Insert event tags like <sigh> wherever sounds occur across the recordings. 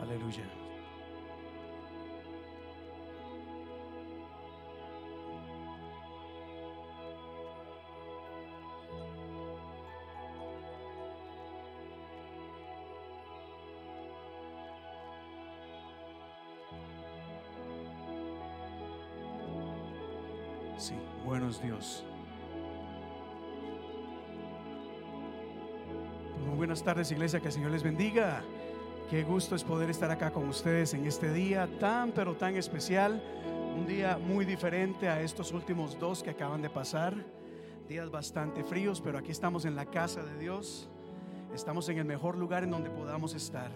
Hallelujah. Sí, buenos Dios. Muy buenas tardes, iglesia, que el Señor les bendiga. Qué gusto es poder estar acá con ustedes en este día tan, pero tan especial. Un día muy diferente a estos últimos dos que acaban de pasar. Días bastante fríos, pero aquí estamos en la casa de Dios. Estamos en el mejor lugar en donde podamos estar.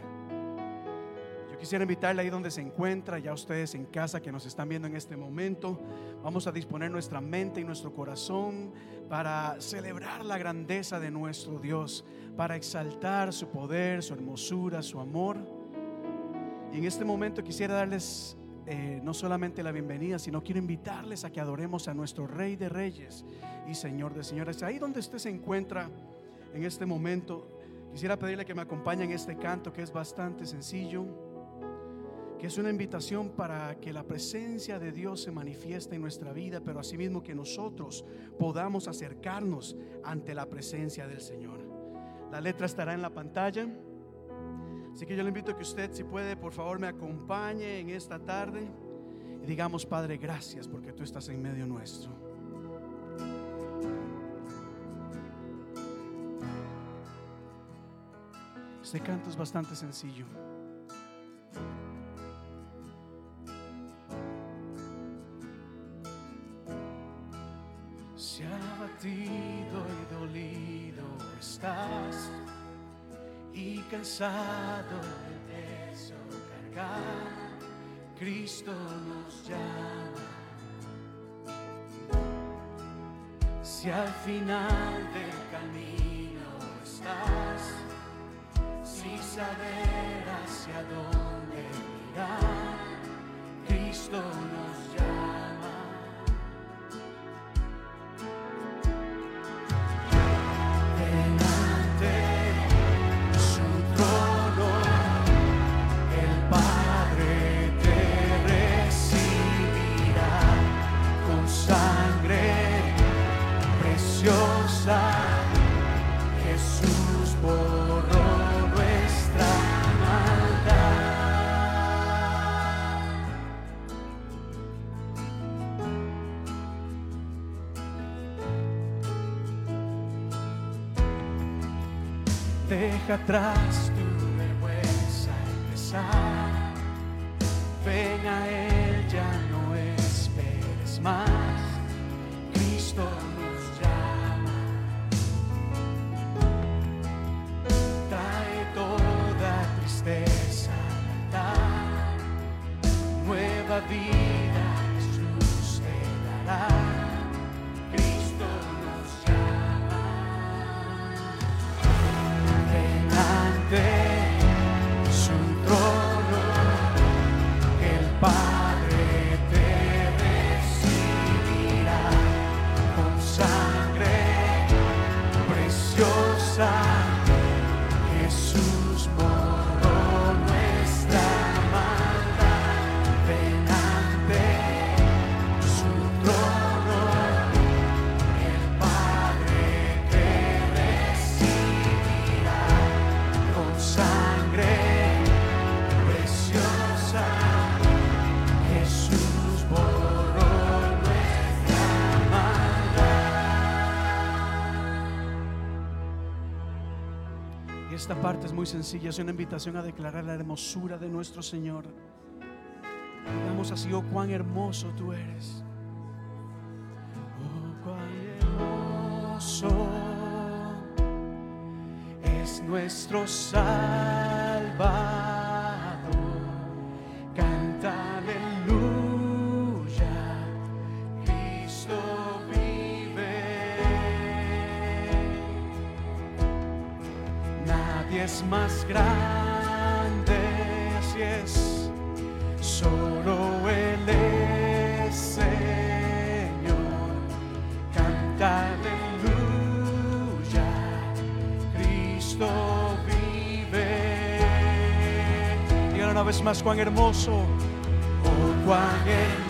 Yo quisiera invitarle ahí donde se encuentra, ya ustedes en casa que nos están viendo en este momento. Vamos a disponer nuestra mente y nuestro corazón para celebrar la grandeza de nuestro Dios, para exaltar su poder, su hermosura, su amor. Y en este momento quisiera darles eh, no solamente la bienvenida, sino quiero invitarles a que adoremos a nuestro Rey de Reyes y Señor de Señores. Ahí donde usted se encuentra en este momento, quisiera pedirle que me acompañe en este canto que es bastante sencillo, es una invitación para que la presencia de Dios se manifieste en nuestra vida, pero asimismo que nosotros podamos acercarnos ante la presencia del Señor. La letra estará en la pantalla. Así que yo le invito a que usted, si puede, por favor, me acompañe en esta tarde y digamos, Padre, gracias porque tú estás en medio nuestro. Este canto es bastante sencillo. Cristo nos llama. Si al final del camino estás, sin saber hacia dónde mirar, Cristo nos llama. Deja atrás muy sencilla, es una invitación a declarar la hermosura de nuestro Señor. Digamos así, oh cuán hermoso tú eres. Oh, cuán hermoso es nuestro Salvador. Más grande, así es, solo Él es Señor. Canta aleluya, Cristo vive. Díganlo una vez más, cuán hermoso. Oh, cuán hermoso.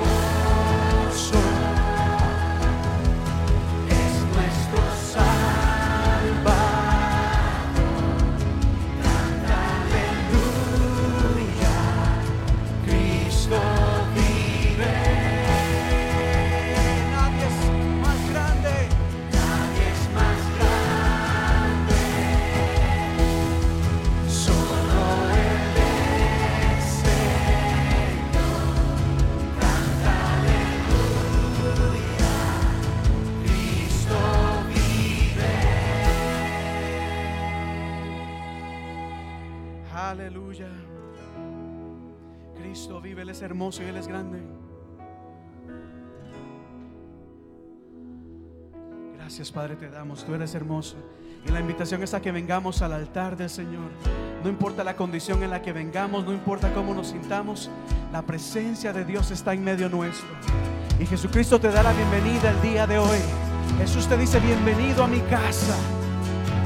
Y Él es grande. Gracias Padre te damos, tú eres hermoso. Y la invitación es a que vengamos al altar del Señor. No importa la condición en la que vengamos, no importa cómo nos sintamos, la presencia de Dios está en medio nuestro. Y Jesucristo te da la bienvenida el día de hoy. Jesús te dice, bienvenido a mi casa.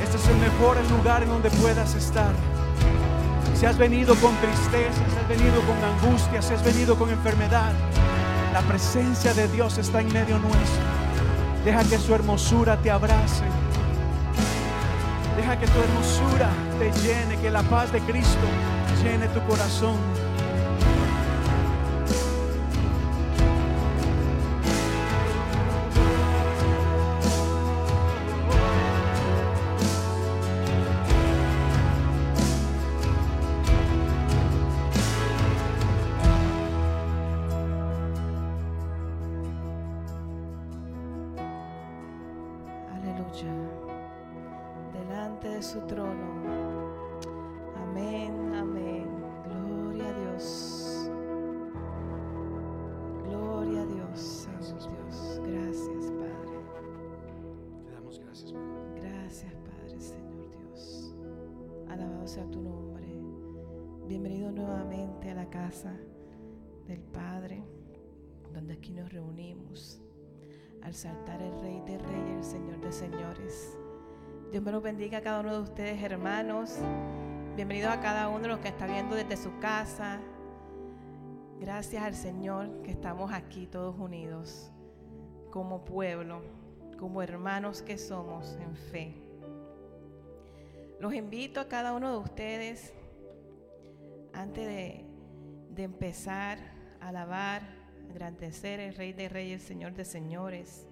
Este es el mejor lugar en donde puedas estar. Si has venido con tristeza, si has venido con angustia, si has venido con enfermedad, la presencia de Dios está en medio nuestro. Deja que su hermosura te abrace. Deja que tu hermosura te llene, que la paz de Cristo llene tu corazón. Nos reunimos al saltar el Rey de Reyes, el Señor de Señores. Dios me los bendiga a cada uno de ustedes, hermanos. Bienvenidos a cada uno de los que está viendo desde su casa. Gracias al Señor que estamos aquí todos unidos como pueblo, como hermanos que somos en fe. Los invito a cada uno de ustedes, antes de, de empezar a alabar, agradecer el Rey de Reyes, Señor de Señores,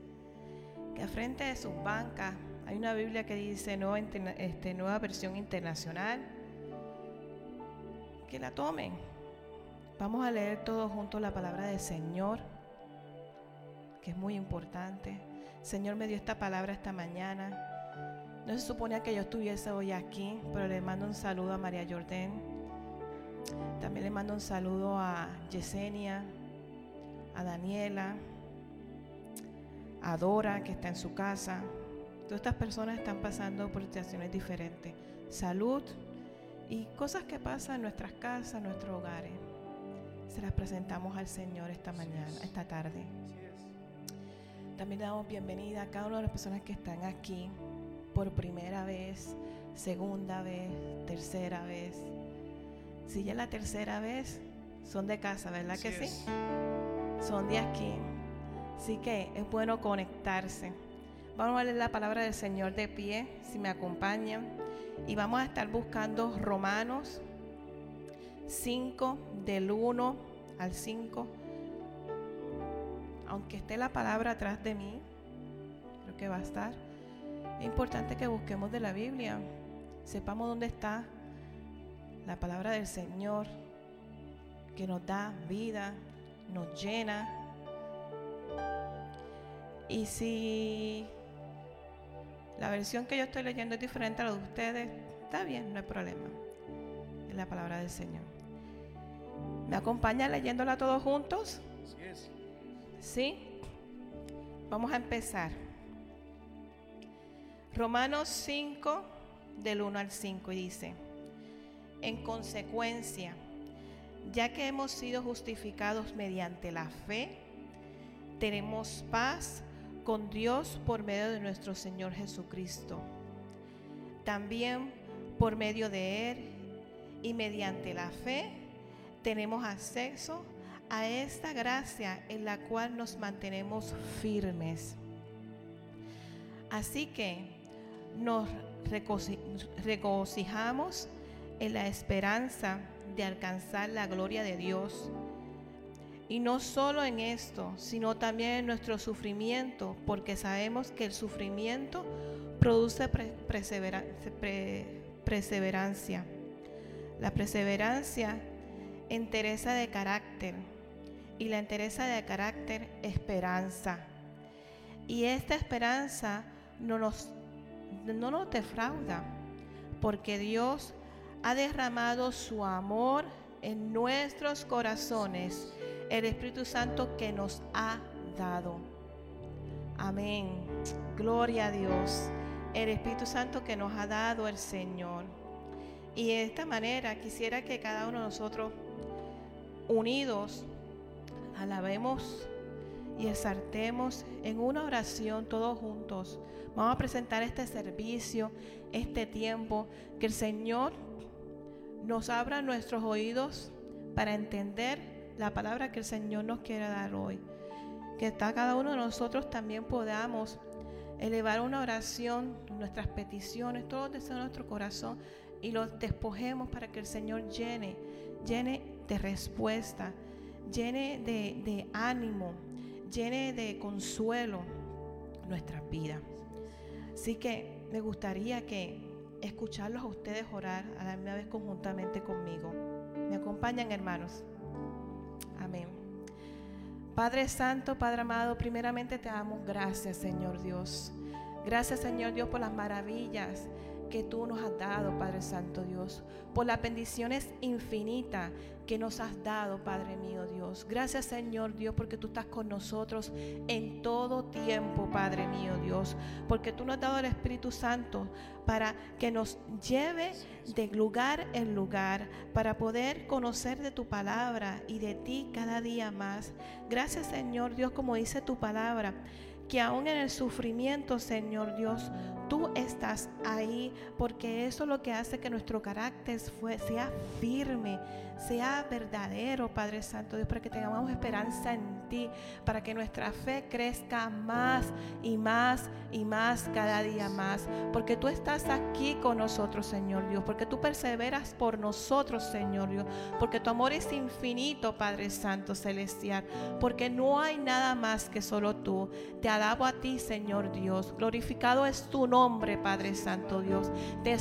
que frente de sus bancas hay una Biblia que dice nueva, este, nueva versión internacional, que la tomen. Vamos a leer todos juntos la palabra del Señor, que es muy importante. Señor me dio esta palabra esta mañana. No se suponía que yo estuviese hoy aquí, pero le mando un saludo a María Jordán. También le mando un saludo a Yesenia, a Daniela, a Dora, que está en su casa. Todas estas personas están pasando por situaciones diferentes. Salud y cosas que pasan en nuestras casas, en nuestros hogares. Se las presentamos al Señor esta mañana, esta tarde. También damos bienvenida a cada una de las personas que están aquí por primera vez, segunda vez, tercera vez. Si ya es la tercera vez, son de casa, ¿verdad que sí? Son de aquí. Así que es bueno conectarse. Vamos a leer la palabra del Señor de pie, si me acompañan. Y vamos a estar buscando Romanos 5, del 1 al 5. Aunque esté la palabra atrás de mí, creo que va a estar. Es importante que busquemos de la Biblia, sepamos dónde está la palabra del Señor, que nos da vida, nos llena. Y si la versión que yo estoy leyendo es diferente a la de ustedes, está bien, no hay problema. Es la palabra del Señor. ¿Me acompañan leyéndola todos juntos? Así es. ¿Sí? Vamos a empezar. Romanos 5, del 1 al 5, y dice, en consecuencia, ya que hemos sido justificados mediante la fe, tenemos paz con Dios por medio de nuestro Señor Jesucristo. También por medio de Él y mediante la fe, tenemos acceso a esta gracia en la cual nos mantenemos firmes. Así que nos regocijamos en la esperanza de alcanzar la gloria de Dios. Y no solo en esto, sino también en nuestro sufrimiento, porque sabemos que el sufrimiento produce perseverancia. La perseverancia entereza de carácter y la entereza de carácter esperanza. Y esta esperanza no nos, no nos defrauda, porque Dios ha derramado su amor en nuestros corazones, el Espíritu Santo que nos ha dado. Amén. Gloria a Dios. El Espíritu Santo que nos ha dado el Señor. Y de esta manera quisiera que cada uno de nosotros, unidos, alabemos y exaltemos en una oración todos juntos. Vamos a presentar este servicio, este tiempo, que el Señor nos abra nuestros oídos para entender la palabra que el Señor nos quiere dar hoy. Que cada uno de nosotros también podamos elevar una oración, nuestras peticiones, todo desde nuestro corazón y los despojemos para que el Señor llene, llene de respuesta, llene de, de ánimo, llene de consuelo nuestra vida. Así que me gustaría que escucharlos a ustedes orar a la misma vez conjuntamente conmigo. ¿Me acompañan, hermanos? Amén. Padre Santo, Padre amado, primeramente te damos gracias, Señor Dios. Gracias, Señor Dios, por las maravillas que tú nos has dado, Padre Santo Dios, por las bendiciones infinitas que nos has dado, Padre mío Dios. Gracias Señor Dios porque tú estás con nosotros en todo tiempo, Padre mío Dios, porque tú nos has dado el Espíritu Santo para que nos lleve de lugar en lugar, para poder conocer de tu palabra y de ti cada día más. Gracias Señor Dios, como dice tu palabra que aún en el sufrimiento, Señor Dios, tú estás ahí, porque eso es lo que hace que nuestro carácter sea firme, sea verdadero, Padre Santo Dios, para que tengamos esperanza en ti, para que nuestra fe crezca más y más y más cada día más, porque tú estás aquí con nosotros, Señor Dios, porque tú perseveras por nosotros, Señor Dios, porque tu amor es infinito, Padre Santo Celestial, porque no hay nada más que solo tú. Te alabo a ti, Señor Dios. Glorificado es tu nombre, Padre Santo Dios. Te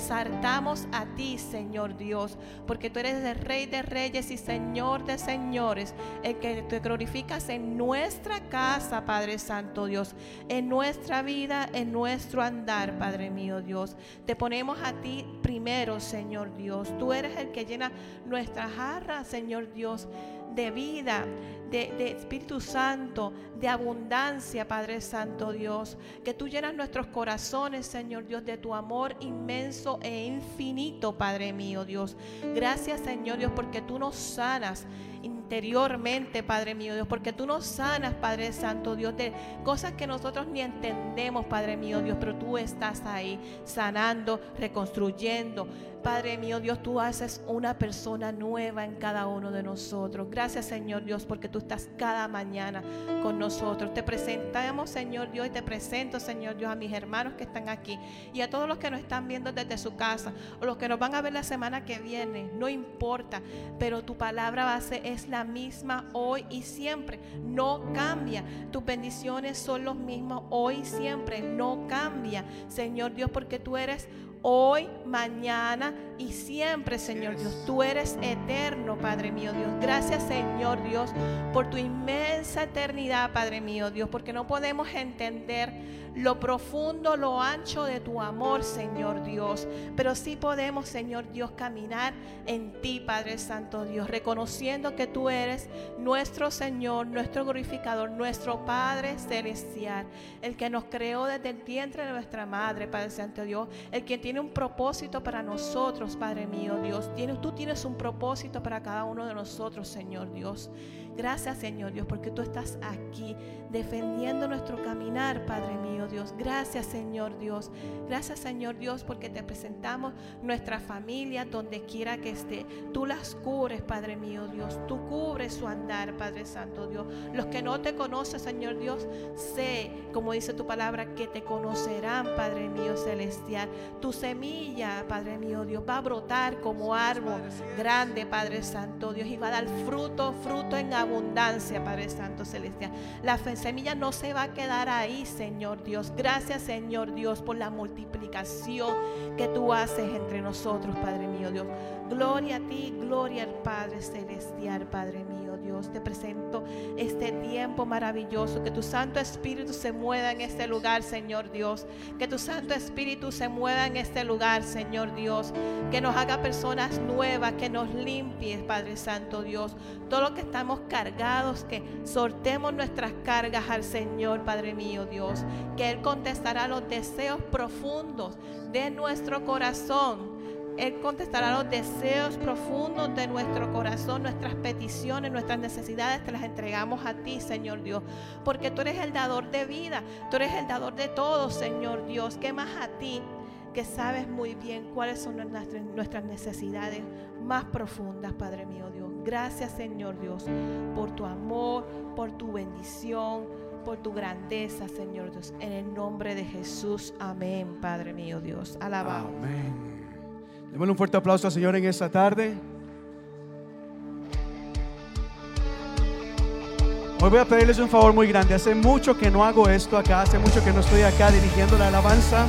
a ti, Señor Dios, porque tú eres el Rey de Reyes y Señor de Señores, el que te glorificas en nuestra casa, Padre Santo Dios, en nuestra vida, en nuestro andar, Padre mío Dios. Te ponemos a ti primero, Señor Dios. Tú eres el que llena nuestra jarra, Señor Dios de vida, de, Espíritu Santo, de abundancia, Padre Santo Dios. Que tú llenas nuestros corazones, Señor Dios, de tu amor inmenso e infinito, Padre mío, Dios. Gracias, Señor Dios, porque tú nos sanas interiormente, Padre mío Dios, porque tú nos sanas, Padre Santo Dios, de cosas que nosotros ni entendemos, Padre mío Dios, pero tú estás ahí sanando, reconstruyendo. Padre mío Dios, tú haces una persona nueva en cada uno de nosotros. Gracias, Señor Dios, porque tú estás cada mañana con nosotros. Te presentamos, Señor Dios, y te presento, Señor Dios, a mis hermanos que están aquí y a todos los que nos están viendo desde su casa o los que nos van a ver la semana que viene. No importa, pero tu palabra base es la misma hoy y siempre. No cambia. Tus bendiciones son los mismos hoy y siempre. No cambia, Señor Dios, porque tú eres hoy, mañana y siempre, Señor Dios. Tú eres eterno, Padre mío Dios. Gracias, Señor Dios, por tu inmensa eternidad, Padre mío Dios, porque no podemos entender lo profundo, lo ancho de tu amor, Señor Dios. Pero sí podemos, Señor Dios, caminar en ti, Padre Santo Dios, reconociendo que tú eres nuestro Señor, nuestro glorificador, nuestro Padre celestial, el que nos creó desde el vientre de nuestra madre, Padre Santo Dios, el que tiene un propósito para nosotros Padre mío, Dios. tú tienes un propósito para cada uno de nosotros, Señor Dios. Gracias, Señor Dios, porque tú estás aquí defendiendo nuestro caminar, Padre mío, Dios. Gracias, Señor Dios. Gracias, Señor Dios, porque te presentamos nuestra familia donde quiera que esté. Tú las cubres, Padre mío, Dios. Tú cubres su andar, Padre Santo Dios. Los que no te conocen, Señor Dios, sé, como dice tu palabra, que te conocerán, Padre mío celestial. Tu semilla, Padre mío, Dios, va a brotar como árbol grande, Padre Santo Dios, y va a dar fruto, fruto en abundancia, Padre Santo Celestial. La semilla no se va a quedar ahí, Señor Dios. Gracias, Señor Dios, por la multiplicación que tú haces entre nosotros, Padre mío Dios. Gloria a ti, gloria al Padre Celestial, Padre mío Dios. Te presento este tiempo maravilloso. Que tu Santo Espíritu se mueva en este lugar, Señor Dios. Que tu Santo Espíritu se mueva en este lugar, Señor Dios. Que nos haga personas nuevas, que nos limpie, Padre Santo Dios. Todo lo que estamos cargados, que sortemos nuestras cargas al Señor, Padre mío Dios. Que Él contestará los deseos profundos de nuestro corazón él contestará los deseos profundos de nuestro corazón, nuestras peticiones, nuestras necesidades, te las entregamos a ti, Señor Dios. Porque tú eres el dador de vida, tú eres el dador de todo, Señor Dios. ¿Qué más a ti? que sabes muy bien cuáles son nuestras necesidades más profundas, Padre mío Dios. Gracias, Señor Dios, por tu amor, por tu bendición, por tu grandeza, Señor Dios. En el nombre de Jesús, amén, Padre mío Dios. Alabado. Amén. Démosle un fuerte aplauso al Señor en esta tarde. Hoy voy a pedirles un favor muy grande. Hace mucho que no hago esto acá, hace mucho que no estoy acá dirigiendo la alabanza.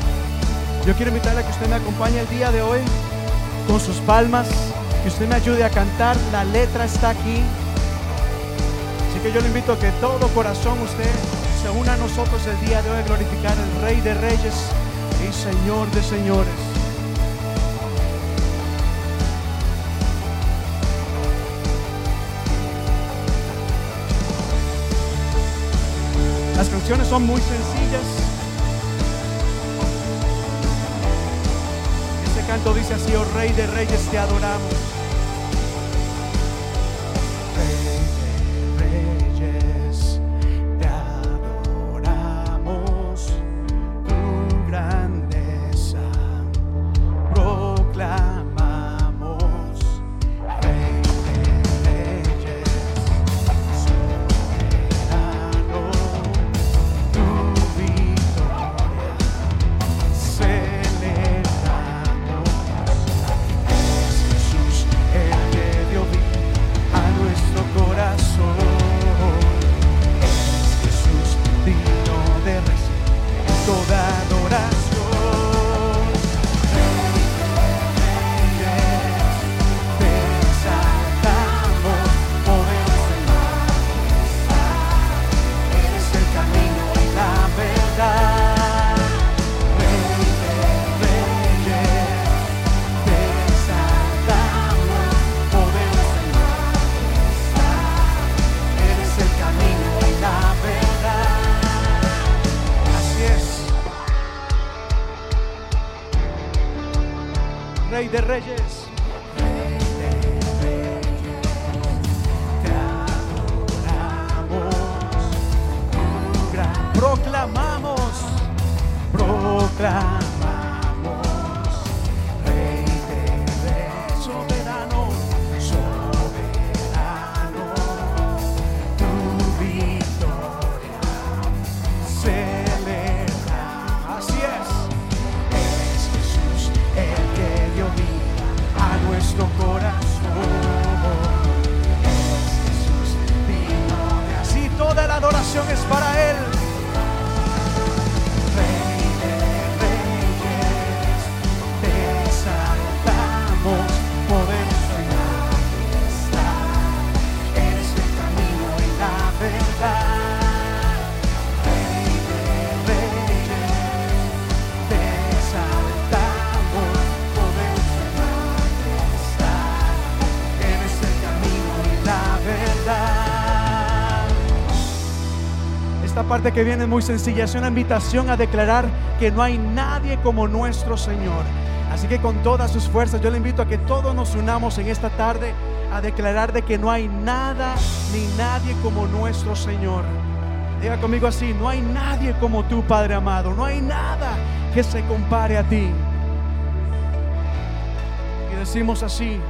Yo quiero invitarle a que usted me acompañe el día de hoy con sus palmas, que usted me ayude a cantar. La letra está aquí. Así que yo le invito a que todo corazón usted se una a nosotros el día de hoy a glorificar al Rey de Reyes y Señor de Señores. Las canciones son muy sencillas. Este canto dice así, oh Rey de Reyes, te adoramos. Parte que viene muy sencilla, es una invitación a declarar que no hay nadie como nuestro Señor. Así que con todas sus fuerzas yo le invito a que todos nos unamos en esta tarde a declarar de que no hay nada ni nadie como nuestro Señor. Diga conmigo así, no hay nadie como tú, Padre amado, no hay nada que se compare a ti. Y decimos así,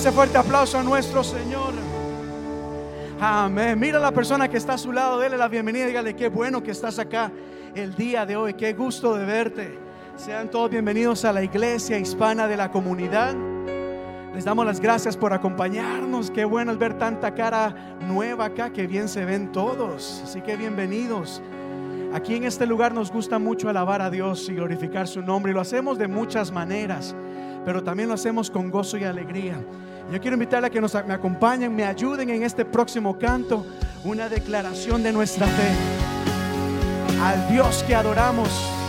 ese fuerte aplauso a nuestro Señor. Amén. Mira a la persona que está a su lado, dele la bienvenida, dígale qué bueno que estás acá el día de hoy, qué gusto de verte. Sean todos bienvenidos a la iglesia hispana de la comunidad. Les damos las gracias por acompañarnos. Qué bueno es ver tanta cara nueva acá, que bien se ven todos. Así que bienvenidos. Aquí en este lugar nos gusta mucho alabar a Dios y glorificar su nombre y lo hacemos de muchas maneras, pero también lo hacemos con gozo y alegría. Yo quiero invitarle a que nos, me acompañen, me ayuden en este próximo canto, una declaración de nuestra fe al Dios que adoramos.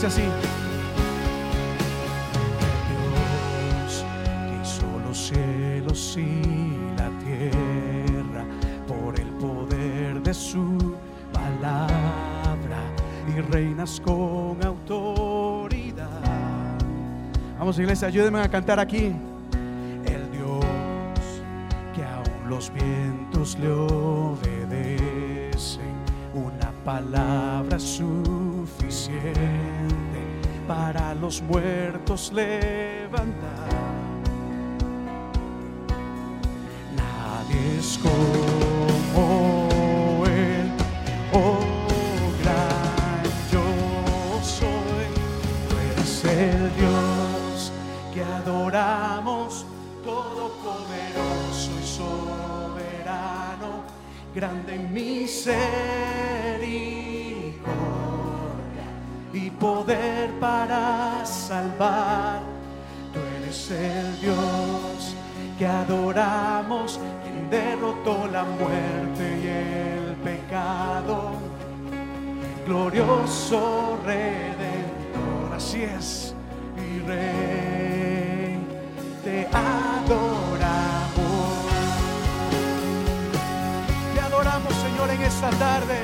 Dice así. Dios que hizo los cielos y la tierra por el poder de su palabra y reinas con autoridad. Vamos iglesia, ayúdenme a cantar aquí. Muertos levantar. Glorioso redentor, así es, y rey, te adoramos. Te adoramos, Señor, en esta tarde.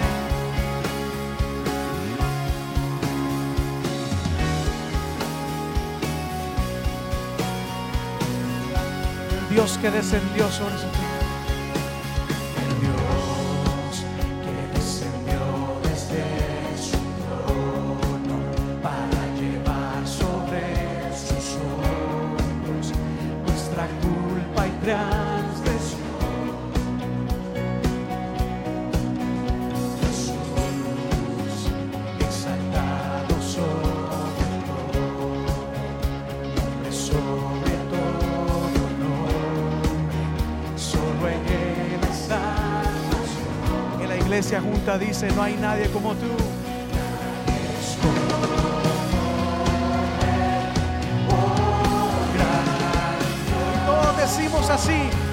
Dios que descendió sobre su iglesia junta dice, no hay nadie como tú. Todos decimos así.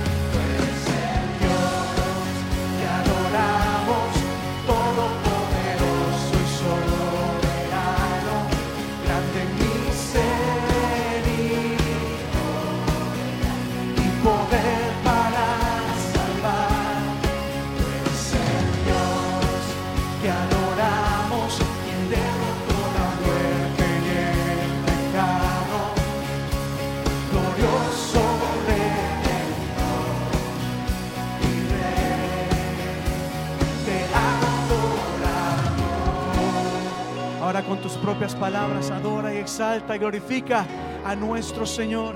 Con tus propias palabras adora y exalta y glorifica a nuestro Señor.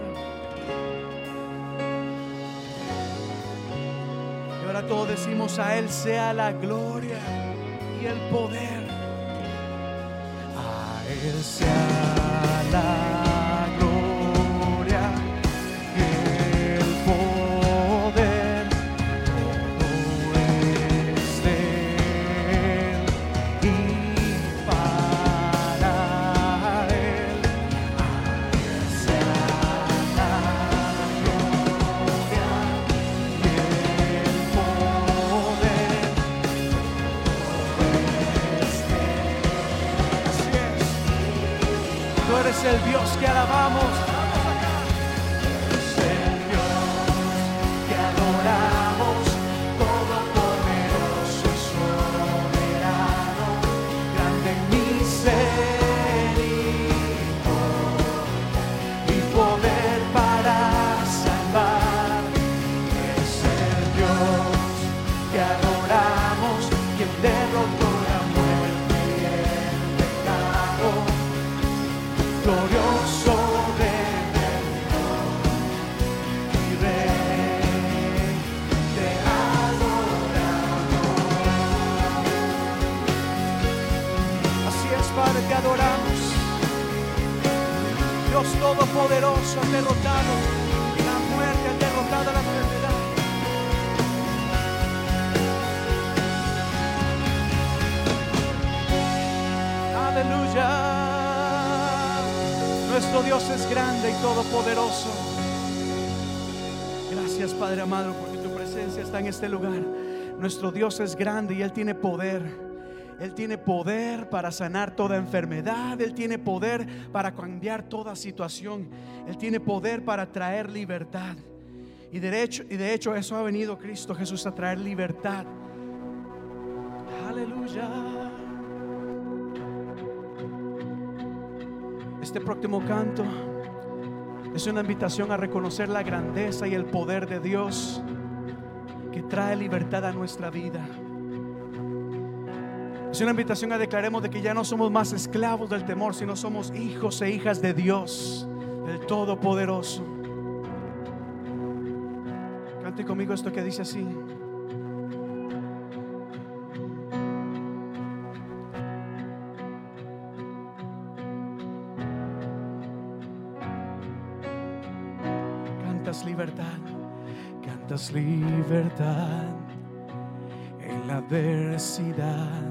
Y ahora todos decimos a Él sea la gloria y el poder. A Él sea Padre amado porque tu presencia está en este lugar. Nuestro Dios es grande y Él tiene poder. Él tiene poder para sanar toda enfermedad. Él tiene poder para cambiar toda situación. Él tiene poder para traer libertad. Y de hecho, y de hecho eso ha venido Cristo Jesús a traer libertad. Aleluya. Este próximo canto es una invitación a reconocer la grandeza y el poder de Dios que trae libertad a nuestra vida. Es una invitación a declaremos de que ya no somos más esclavos del temor, sino somos hijos e hijas de Dios, del Todopoderoso. Cante conmigo esto que dice así. Libertad, cantas libertad en la adversidad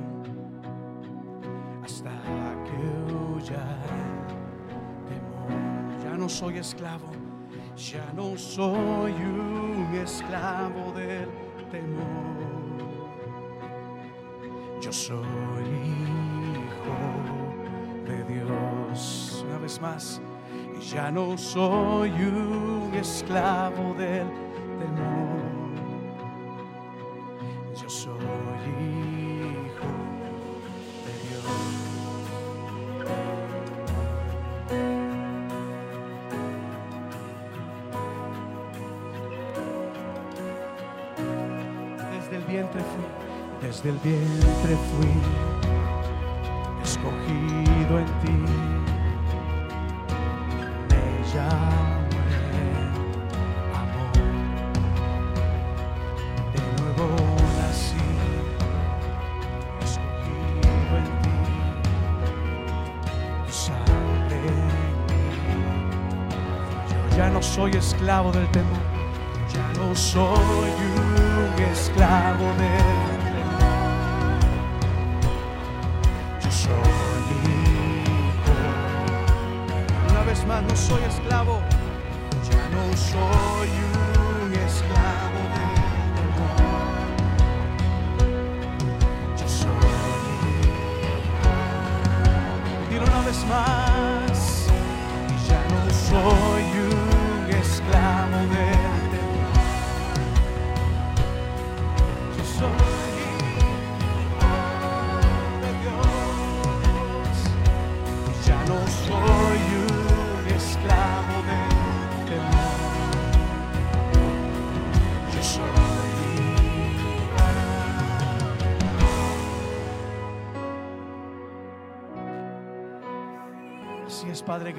hasta que huya temor. Ya no soy esclavo, ya no soy un esclavo del temor. Yo soy hijo de Dios. Una vez más, ya no soy un esclavo del temor. Yo soy hijo de Dios. Desde el vientre fui, desde el vientre fui esclavo del temor. Ya no soy un esclavo del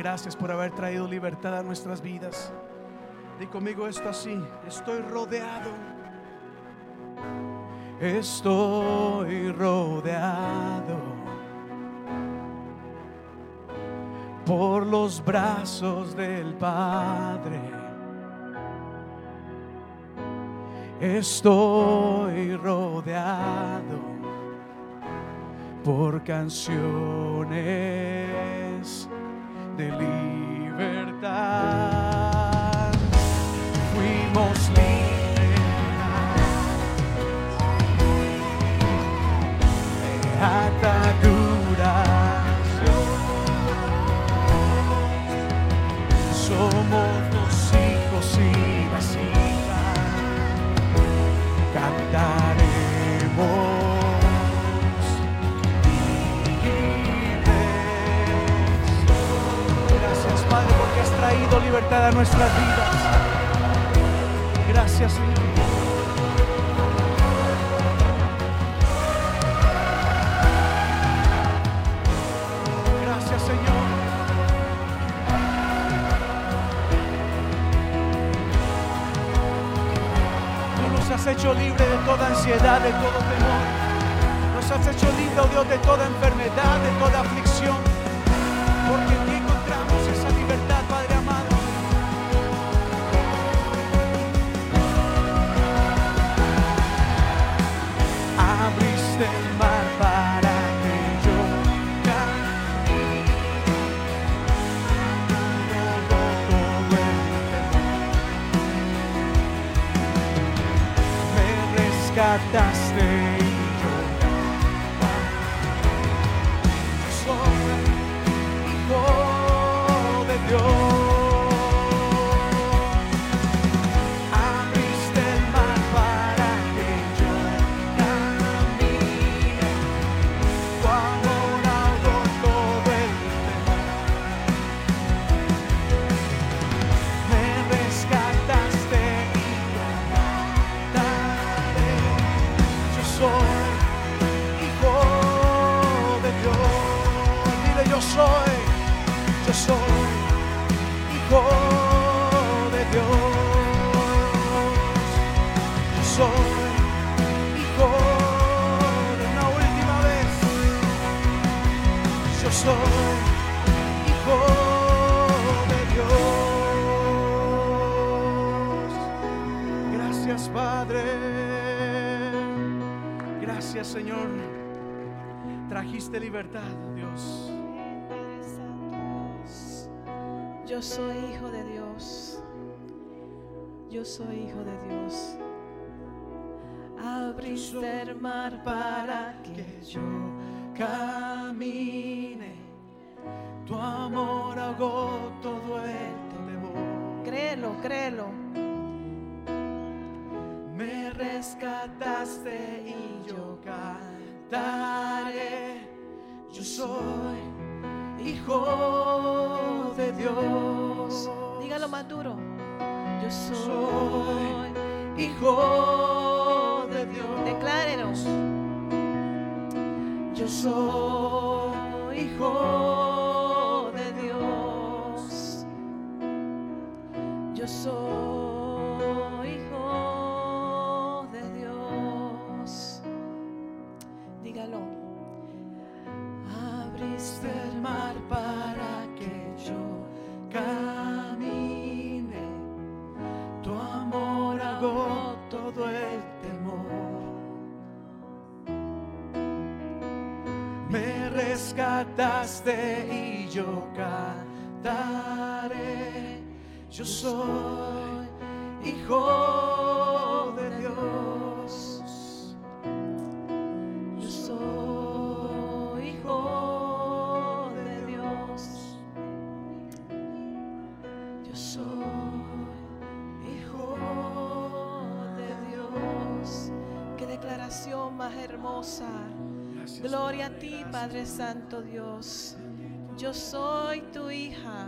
gracias por haber traído libertad a nuestras vidas. Di conmigo esto así, estoy rodeado. Estoy rodeado por los brazos del Padre. Estoy rodeado por canciones de libertad a nuestras vidas. Gracias, Señor. Nos has hecho libre de toda ansiedad, de todo temor. Nos has hecho libre, oh Dios, de toda enfermedad, de toda aflicción. Porque me soy hijo de Dios. Abriste el mar para que yo camine. Tu amor ahogó todo el temor. créelo, créelo. Me rescataste y yo cantaré. Yo soy hijo de Dios. Dígalo más duro. Yo soy. Hijo de Dios. Declárelo. Yo soy hijo de Dios. Yo soy hijo de Dios. Dígalo. Abriste el mar para que yo camine. Tu amor ahogó todo el temor. Me rescataste y yo cantaré. Yo soy hijo de Dios. Yo soy hijo Más hermosa. Gloria a ti, Padre Santo Dios. Yo soy tu hija.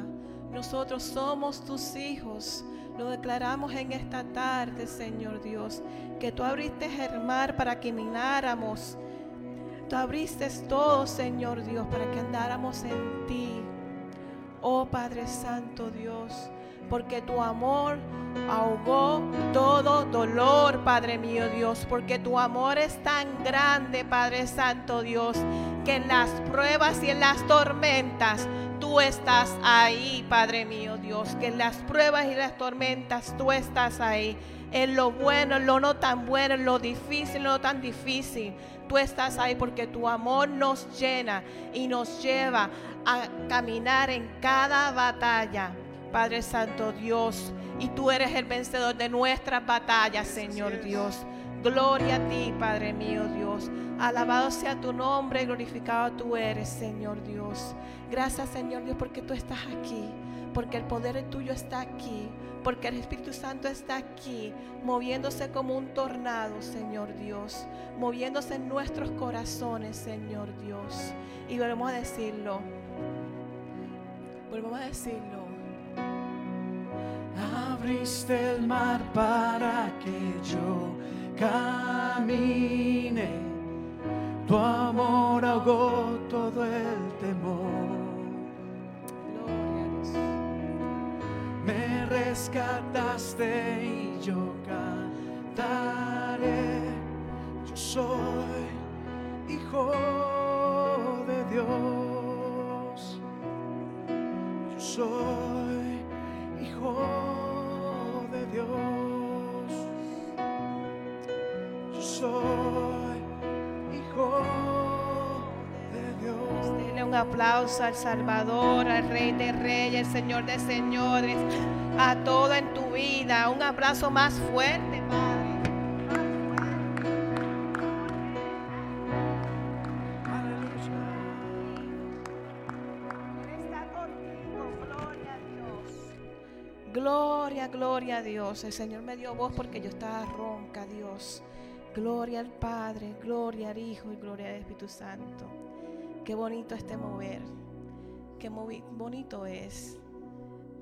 Nosotros somos tus hijos. Lo declaramos en esta tarde, Señor Dios, que tú abriste el mar para que mináramos. Tú abriste todo, Señor Dios, para que andáramos en ti. Oh Padre Santo Dios, porque tu amor ahogó todo dolor, Padre mío Dios, porque tu amor es tan grande, Padre Santo Dios, que en las pruebas y en las tormentas tú estás ahí, Padre mío Dios, que en las pruebas y las tormentas tú estás ahí, en lo bueno, en lo no tan bueno, en lo difícil, en lo tan difícil. Tú estás ahí porque tu amor nos llena y nos lleva a caminar en cada batalla. Padre Santo Dios, y tú eres el vencedor de nuestras batallas, Señor Dios. Gloria a ti, Padre mío Dios. Alabado sea tu nombre, glorificado tú eres, Señor Dios. Gracias, Señor Dios, porque tú estás aquí, porque el poder tuyo está aquí, porque el Espíritu Santo está aquí, moviéndose como un tornado, Señor Dios, moviéndose en nuestros corazones, Señor Dios. Y volvemos a decirlo, volvemos a decirlo. Abriste el mar para que yo camine. Tu amor ahogó todo el temor. Me rescataste y yo cantaré. Yo soy hijo de Dios. Yo soy hijo de Dios. Yo soy hijo de Dios. Dile un aplauso al Salvador, al Rey de Reyes, Señor de Señores, a todo en tu vida. Un abrazo más fuerte, Gloria, gloria a Dios. El Señor me dio voz porque yo estaba ronca, Dios. Gloria al Padre, gloria al Hijo y gloria al Espíritu Santo. Qué bonito este mover. Qué bonito es.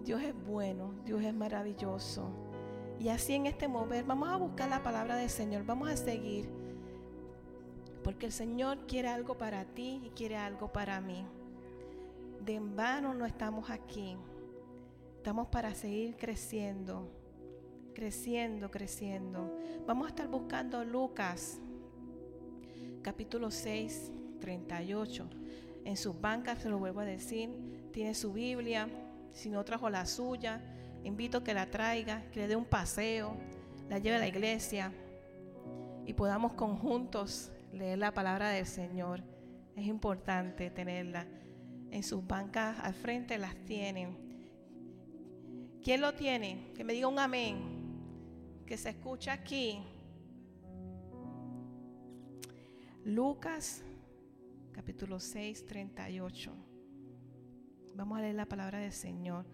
Dios es bueno, Dios es maravilloso. Y así en este mover vamos a buscar la palabra del Señor, vamos a seguir. Porque el Señor quiere algo para ti y quiere algo para mí. De en vano no estamos aquí. Estamos para seguir creciendo, creciendo, creciendo. Vamos a estar buscando Lucas, capítulo 6, 38. En sus bancas, se lo vuelvo a decir, tiene su Biblia. Si no trajo la suya, invito que la traiga, que le dé un paseo, la lleve a la iglesia y podamos conjuntos leer la palabra del Señor. Es importante tenerla. En sus bancas al frente las tienen. ¿Quién lo tiene? Que me diga un amén. Que se escucha aquí. Lucas capítulo 6, 38. Vamos a leer la palabra del Señor.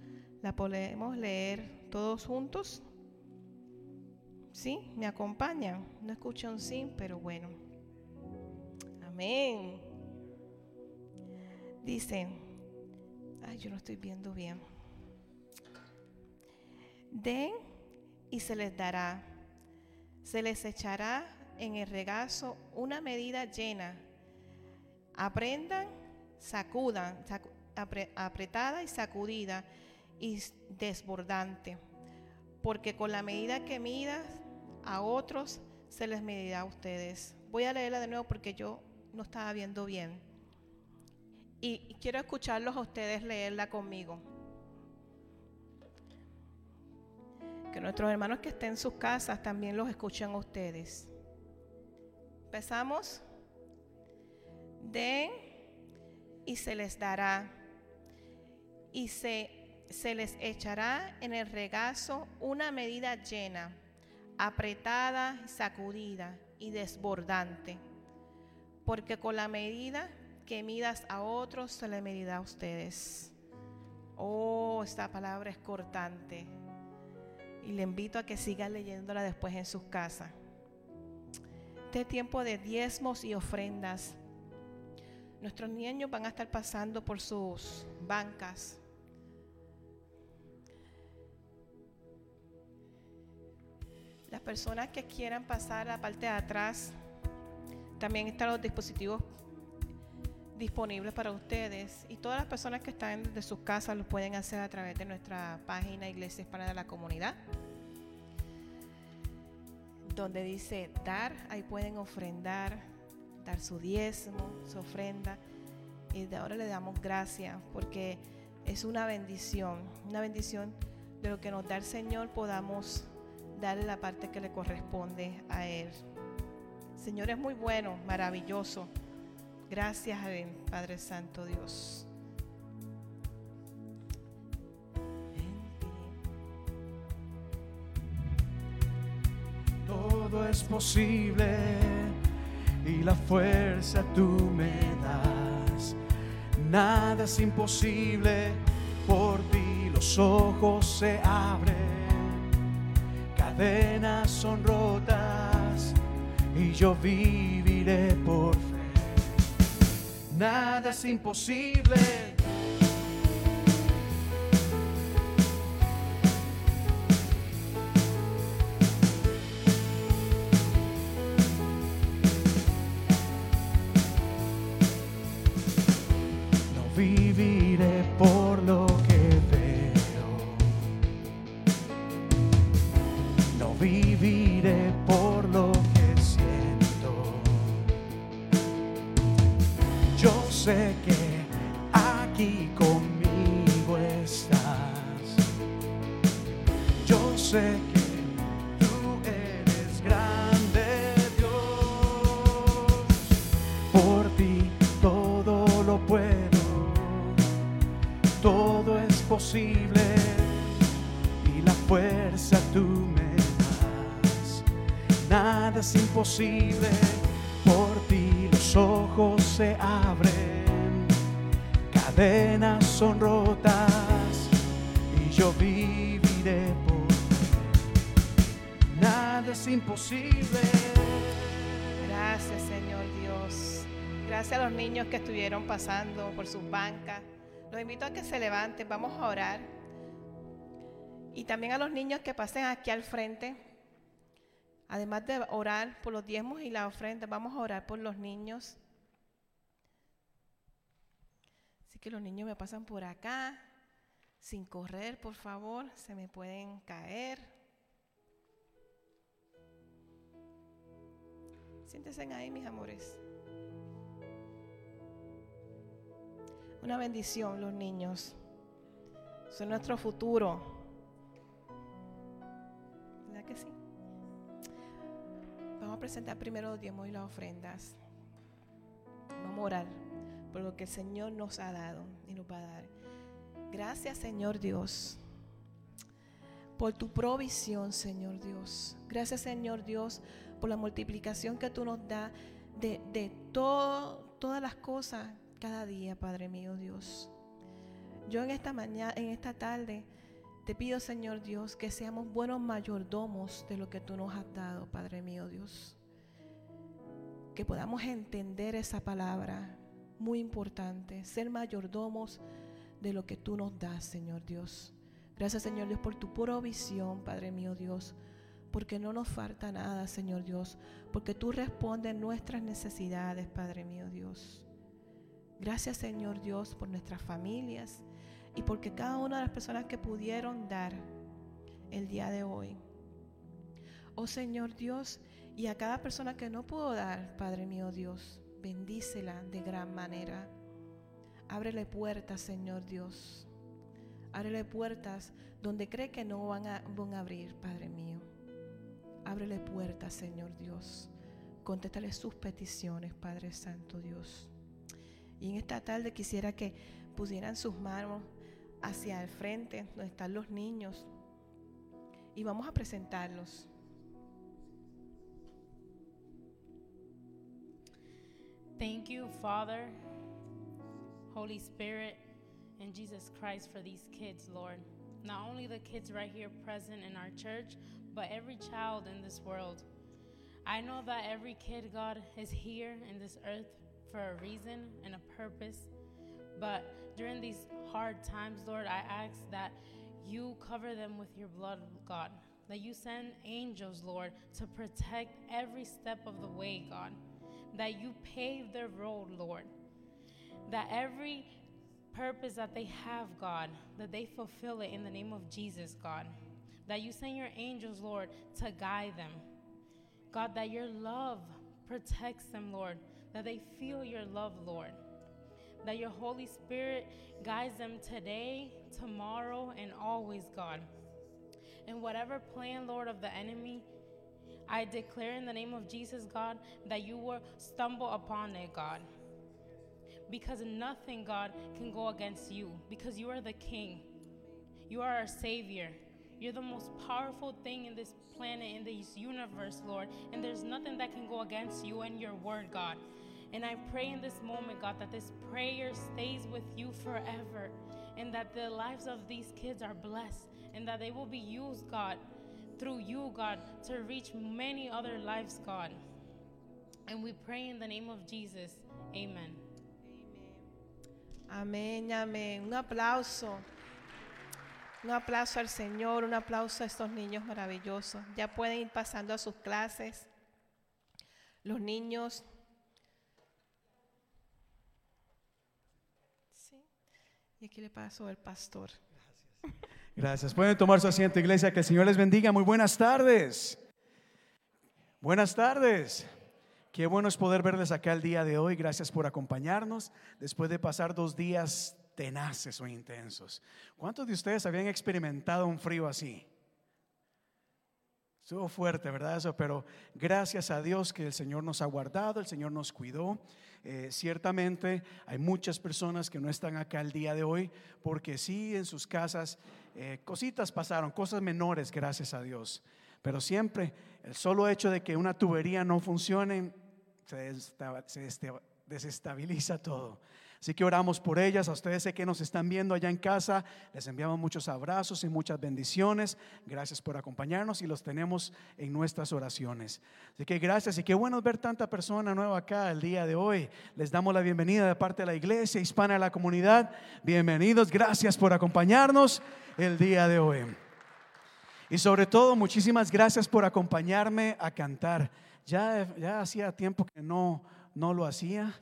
¿La podemos leer todos juntos? ¿Sí? ¿Me acompañan? No escucho un sí, pero bueno. Amén. Dice, ay, yo no estoy viendo bien. Den y se les dará. Se les echará en el regazo una medida llena. Aprendan, sacudan, sacu- apre- apretada y sacudida y desbordante. Porque con la medida que midas a otros, se les medirá a ustedes. Voy a leerla de nuevo porque yo no estaba viendo bien. Y quiero escucharlos a ustedes leerla conmigo. Que nuestros hermanos que estén en sus casas también los escuchen a ustedes. Empezamos. Den y se les dará. y se, se les echará en el regazo una medida llena, apretada, sacudida y desbordante, porque con la medida que midas a otros se le medirá a ustedes. Oh, esta palabra es cortante. Y le invito a que sigan leyéndola después en sus casas. Este tiempo de diezmos y ofrendas. Nuestros niños van a estar pasando por sus bancas. Las personas que quieran pasar a la parte de atrás, también están los dispositivos disponibles para ustedes y todas las personas que están de sus casas lo pueden hacer a través de nuestra página Iglesia Hispana de la Comunidad, donde dice dar, ahí pueden ofrendar, dar su diezmo, su ofrenda. Y de ahora le damos gracias porque es una bendición, una bendición de lo que nos da el Señor podamos darle la parte que le corresponde a Él. Señor es muy bueno, maravilloso. Gracias, Padre Santo Dios. Todo es posible y la fuerza tú me das. Nada es imposible, por ti los ojos se abren, cadenas son rotas y yo viviré por fe nada es imposible. Pasando por sus bancas. Los invito a que se levanten, vamos a orar. Y también a los niños que pasen aquí al frente. Además de orar por los diezmos y la ofrenda, vamos a orar por los niños. Así que los niños me pasan por acá, sin correr, por favor, se me pueden caer. Siéntense ahí, mis amores. Una bendición, los niños. Son nuestro futuro. ¿Verdad que sí? Vamos a presentar primero los diezmos y las ofrendas. Vamos a orar por lo que el Señor nos ha dado y nos va a dar. Gracias, Señor Dios, por tu provisión, Señor Dios. Gracias, Señor Dios, por la multiplicación que tú nos das de, de todo, todas las cosas cada día, Padre mío, Dios. Yo en esta mañana, en esta tarde, te pido, Señor Dios, que seamos buenos mayordomos de lo que tú nos has dado, Padre mío, Dios. Que podamos entender esa palabra muy importante, ser mayordomos de lo que tú nos das, Señor Dios. Gracias, Señor Dios, por tu provisión, Padre mío, Dios. Porque no nos falta nada, Señor Dios. Porque tú respondes nuestras necesidades, Padre mío, Dios. Gracias, Señor Dios, por nuestras familias y porque cada una de las personas que pudieron dar el día de hoy. Oh Señor Dios, y a cada persona que no pudo dar, Padre mío Dios, bendícela de gran manera. Ábrele puertas, Señor Dios. Ábrele puertas donde cree que no van a, van a abrir, Padre mío. Ábrele puertas, Señor Dios. Contéstale sus peticiones, Padre Santo Dios. Y en esta tarde quisiera que pusieran sus manos hacia el frente, donde están los niños, y vamos a presentarlos. Thank you, Father, Holy Spirit, and Jesus Christ for these kids, Lord. Not only the kids right here present in our church, but every child in this world. I know that every kid, God, is here in this earth for a reason and a purpose. But during these hard times, Lord, I ask that you cover them with your blood, God. That you send angels, Lord, to protect every step of the way, God. That you pave their road, Lord. That every purpose that they have, God, that they fulfill it in the name of Jesus, God. That you send your angels, Lord, to guide them. God, that your love protects them, Lord. That they feel your love, Lord. That your Holy Spirit guides them today, tomorrow, and always, God. And whatever plan, Lord, of the enemy, I declare in the name of Jesus, God, that you will stumble upon it, God. Because nothing, God, can go against you, because you are the King. You are our Savior. You're the most powerful thing in this planet, in this universe, Lord. And there's nothing that can go against you and your word, God. And I pray in this moment, God, that this prayer stays with you forever and that the lives of these kids are blessed and that they will be used, God, through you, God, to reach many other lives, God. And we pray in the name of Jesus. Amen. Amén, amén. Un aplauso. Un aplauso al Señor, un aplauso a estos niños maravillosos. Ya pueden ir pasando a sus clases. Los niños. Y aquí le paso al pastor. Gracias. Pueden tomar su asiento, iglesia. Que el Señor les bendiga. Muy buenas tardes. Buenas tardes. Qué bueno es poder verles acá el día de hoy. Gracias por acompañarnos después de pasar dos días tenaces o intensos. ¿Cuántos de ustedes habían experimentado un frío así? Estuvo fuerte, ¿verdad? Eso, pero gracias a Dios que el Señor nos ha guardado, el Señor nos cuidó. Eh, ciertamente hay muchas personas que no están acá el día de hoy porque sí en sus casas eh, cositas pasaron, cosas menores, gracias a Dios. Pero siempre el solo hecho de que una tubería no funcione se, se desestabiliza todo. Así que oramos por ellas. A ustedes sé que nos están viendo allá en casa. Les enviamos muchos abrazos y muchas bendiciones. Gracias por acompañarnos y los tenemos en nuestras oraciones. Así que gracias y qué bueno ver tanta persona nueva acá el día de hoy. Les damos la bienvenida de parte de la iglesia hispana de la comunidad. Bienvenidos. Gracias por acompañarnos el día de hoy. Y sobre todo, muchísimas gracias por acompañarme a cantar. Ya, ya hacía tiempo que no, no lo hacía.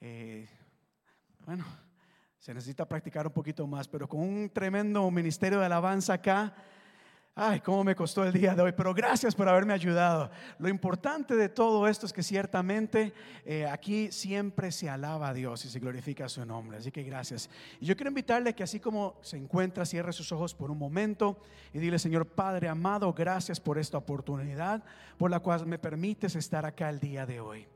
Eh, bueno, se necesita practicar un poquito más, pero con un tremendo ministerio de alabanza acá, ay, cómo me costó el día de hoy, pero gracias por haberme ayudado. Lo importante de todo esto es que ciertamente eh, aquí siempre se alaba a Dios y se glorifica su nombre, así que gracias. Y yo quiero invitarle que así como se encuentra, cierre sus ojos por un momento y dile, Señor Padre amado, gracias por esta oportunidad por la cual me permites estar acá el día de hoy.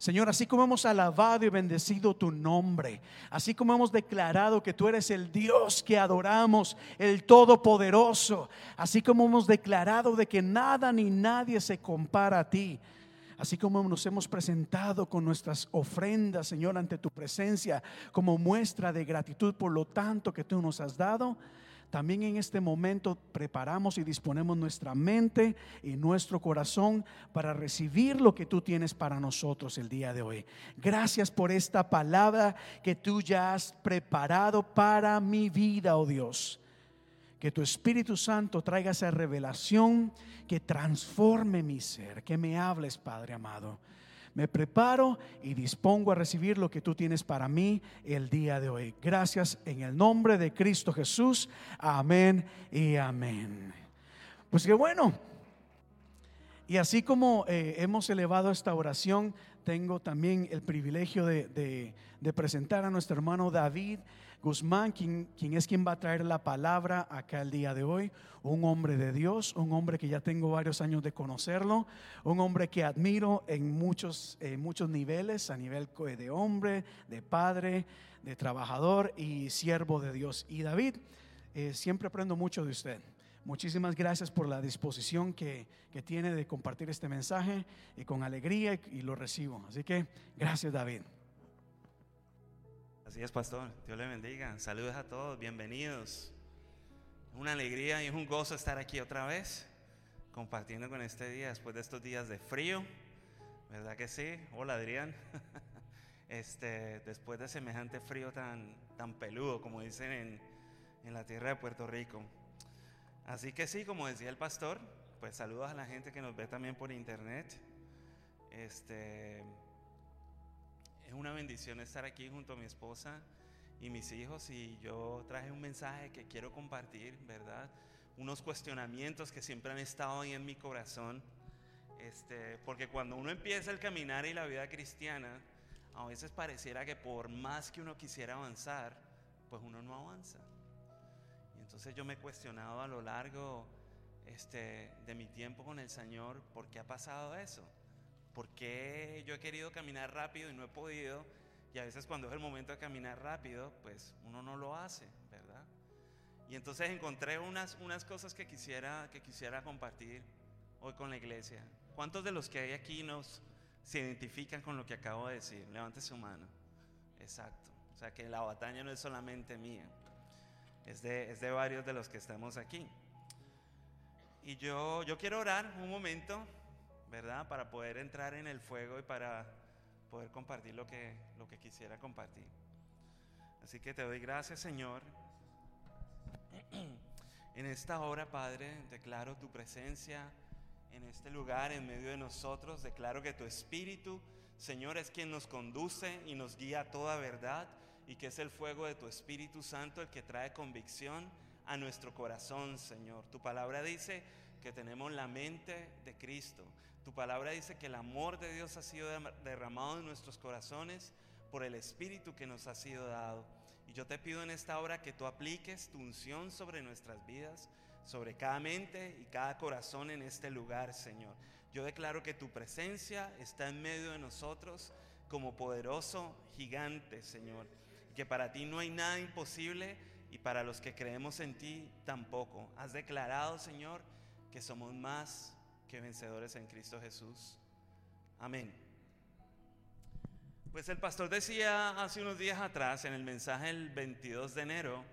Señor, así como hemos alabado y bendecido tu nombre, así como hemos declarado que tú eres el Dios que adoramos, el Todopoderoso, así como hemos declarado de que nada ni nadie se compara a ti. Así como nos hemos presentado con nuestras ofrendas, Señor, ante tu presencia, como muestra de gratitud por lo tanto que tú nos has dado, también en este momento preparamos y disponemos nuestra mente y nuestro corazón para recibir lo que tú tienes para nosotros el día de hoy. Gracias por esta palabra que tú ya has preparado para mi vida, oh Dios. Que tu Espíritu Santo traiga esa revelación que transforme mi ser, que me hables, Padre amado me preparo y dispongo a recibir lo que tú tienes para mí el día de hoy. Gracias en el nombre de Cristo Jesús. Amén y amén. Pues qué bueno. Y así como eh, hemos elevado esta oración, tengo también el privilegio de, presentar a nuestro hermano David Guzmán, quien, quien es quien va a traer la palabra acá el día de hoy. Un hombre de Dios, un hombre que ya tengo varios años de conocerlo, un hombre que admiro en muchos, en muchos niveles, a nivel de hombre, de padre, de trabajador y siervo de Dios. Y David, eh, siempre aprendo mucho de usted. Muchísimas gracias por la disposición que, que tiene de compartir este mensaje y con alegría y lo recibo. Así que gracias David. Así es, pastor. Dios le bendiga. Saludos a todos. Bienvenidos. Una alegría y es un gozo estar aquí otra vez, compartiendo con este día después de estos días de frío. ¿Verdad que sí? Hola, Adrián. <laughs> Este, después de semejante frío tan, tan peludo, como dicen en, en la tierra de Puerto Rico. Así que sí, como decía el pastor, pues saludos a la gente que nos ve también por internet. Este, es una bendición estar aquí junto a mi esposa y mis hijos y yo traje un mensaje que quiero compartir, ¿verdad? Unos cuestionamientos que siempre han estado ahí en mi corazón. Este, porque cuando uno empieza el caminar y la vida cristiana, a veces pareciera que por más que uno quisiera avanzar, pues uno no avanza. Y entonces yo me he cuestionado a lo largo este, de mi tiempo con el Señor, ¿por qué ha pasado eso? ¿Por qué yo he querido caminar rápido y no he podido? Y a veces cuando es el momento de caminar rápido, pues uno no lo hace, ¿verdad? Y entonces encontré unas, unas cosas que quisiera, que quisiera compartir hoy con la iglesia. ¿Cuántos de los que hay aquí nos se identifican con lo que acabo de decir? Levante su mano. Exacto. O sea que la batalla no es solamente mía, es de, es de varios de los que estamos aquí. Y yo, yo quiero orar un momento, ¿verdad? Para poder entrar en el fuego y para poder compartir lo que, lo que quisiera compartir. Así que te doy gracias, Señor. <clears throat> En esta hora, Padre, declaro tu presencia en este lugar, en medio de nosotros. Declaro que tu Espíritu, Señor, es quien nos conduce y nos guía a toda verdad y que es el fuego de tu Espíritu Santo el que trae convicción a nuestro corazón, Señor. Tu palabra dice que tenemos la mente de Cristo. Tu palabra dice que el amor de Dios ha sido derramado en nuestros corazones por el Espíritu que nos ha sido dado. Y yo te pido en esta hora que tú apliques tu unción sobre nuestras vidas, sobre cada mente y cada corazón en este lugar, Señor. Yo declaro que tu presencia está en medio de nosotros como poderoso gigante, Señor. Que para ti no hay nada imposible y para los que creemos en ti tampoco. Has declarado, Señor, que somos más que vencedores en Cristo Jesús. Amén. Pues el pastor decía hace unos días atrás, en el mensaje el 22 de enero,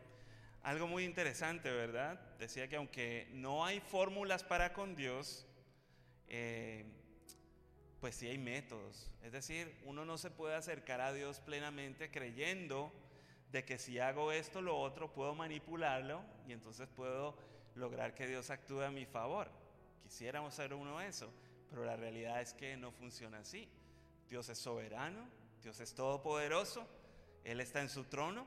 algo muy interesante, ¿verdad? Decía que aunque no hay fórmulas para con Dios, eh, pues sí hay métodos. Es decir, uno no se puede acercar a Dios plenamente creyendo de que si hago esto, lo otro, puedo manipularlo y entonces puedo lograr que Dios actúe a mi favor. Quisiéramos hacer uno eso, pero la realidad es que no funciona así. Dios es soberano, Dios es todopoderoso, Él está en su trono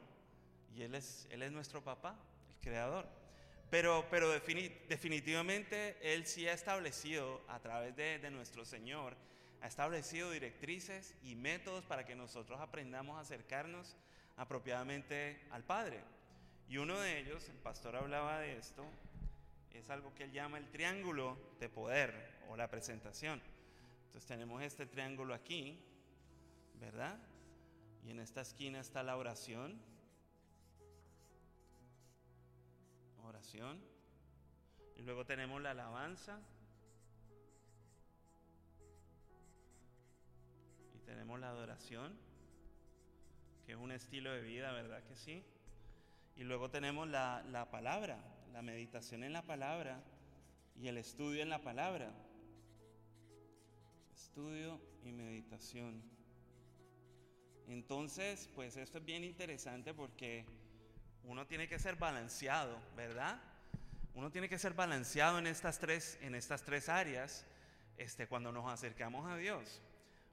y Él es, Él es nuestro papá, el creador. Pero, pero defini- definitivamente Él sí ha establecido a través de, de nuestro Señor, ha establecido directrices y métodos para que nosotros aprendamos a acercarnos apropiadamente al Padre. Y uno de ellos, el pastor hablaba de esto, es algo que él llama el triángulo de poder o la presentación. Entonces tenemos este triángulo aquí, ¿verdad? Y en esta esquina está la oración. Oración. Y luego tenemos la alabanza. Y tenemos la adoración, que es un estilo de vida, ¿verdad que sí? Y luego tenemos la, la palabra, la meditación en la palabra y el estudio en la palabra. Estudio y meditación. Entonces, pues esto es bien interesante porque uno tiene que ser balanceado, ¿verdad? Uno tiene que ser balanceado en estas tres, en estas tres áreas este, cuando nos acercamos a Dios.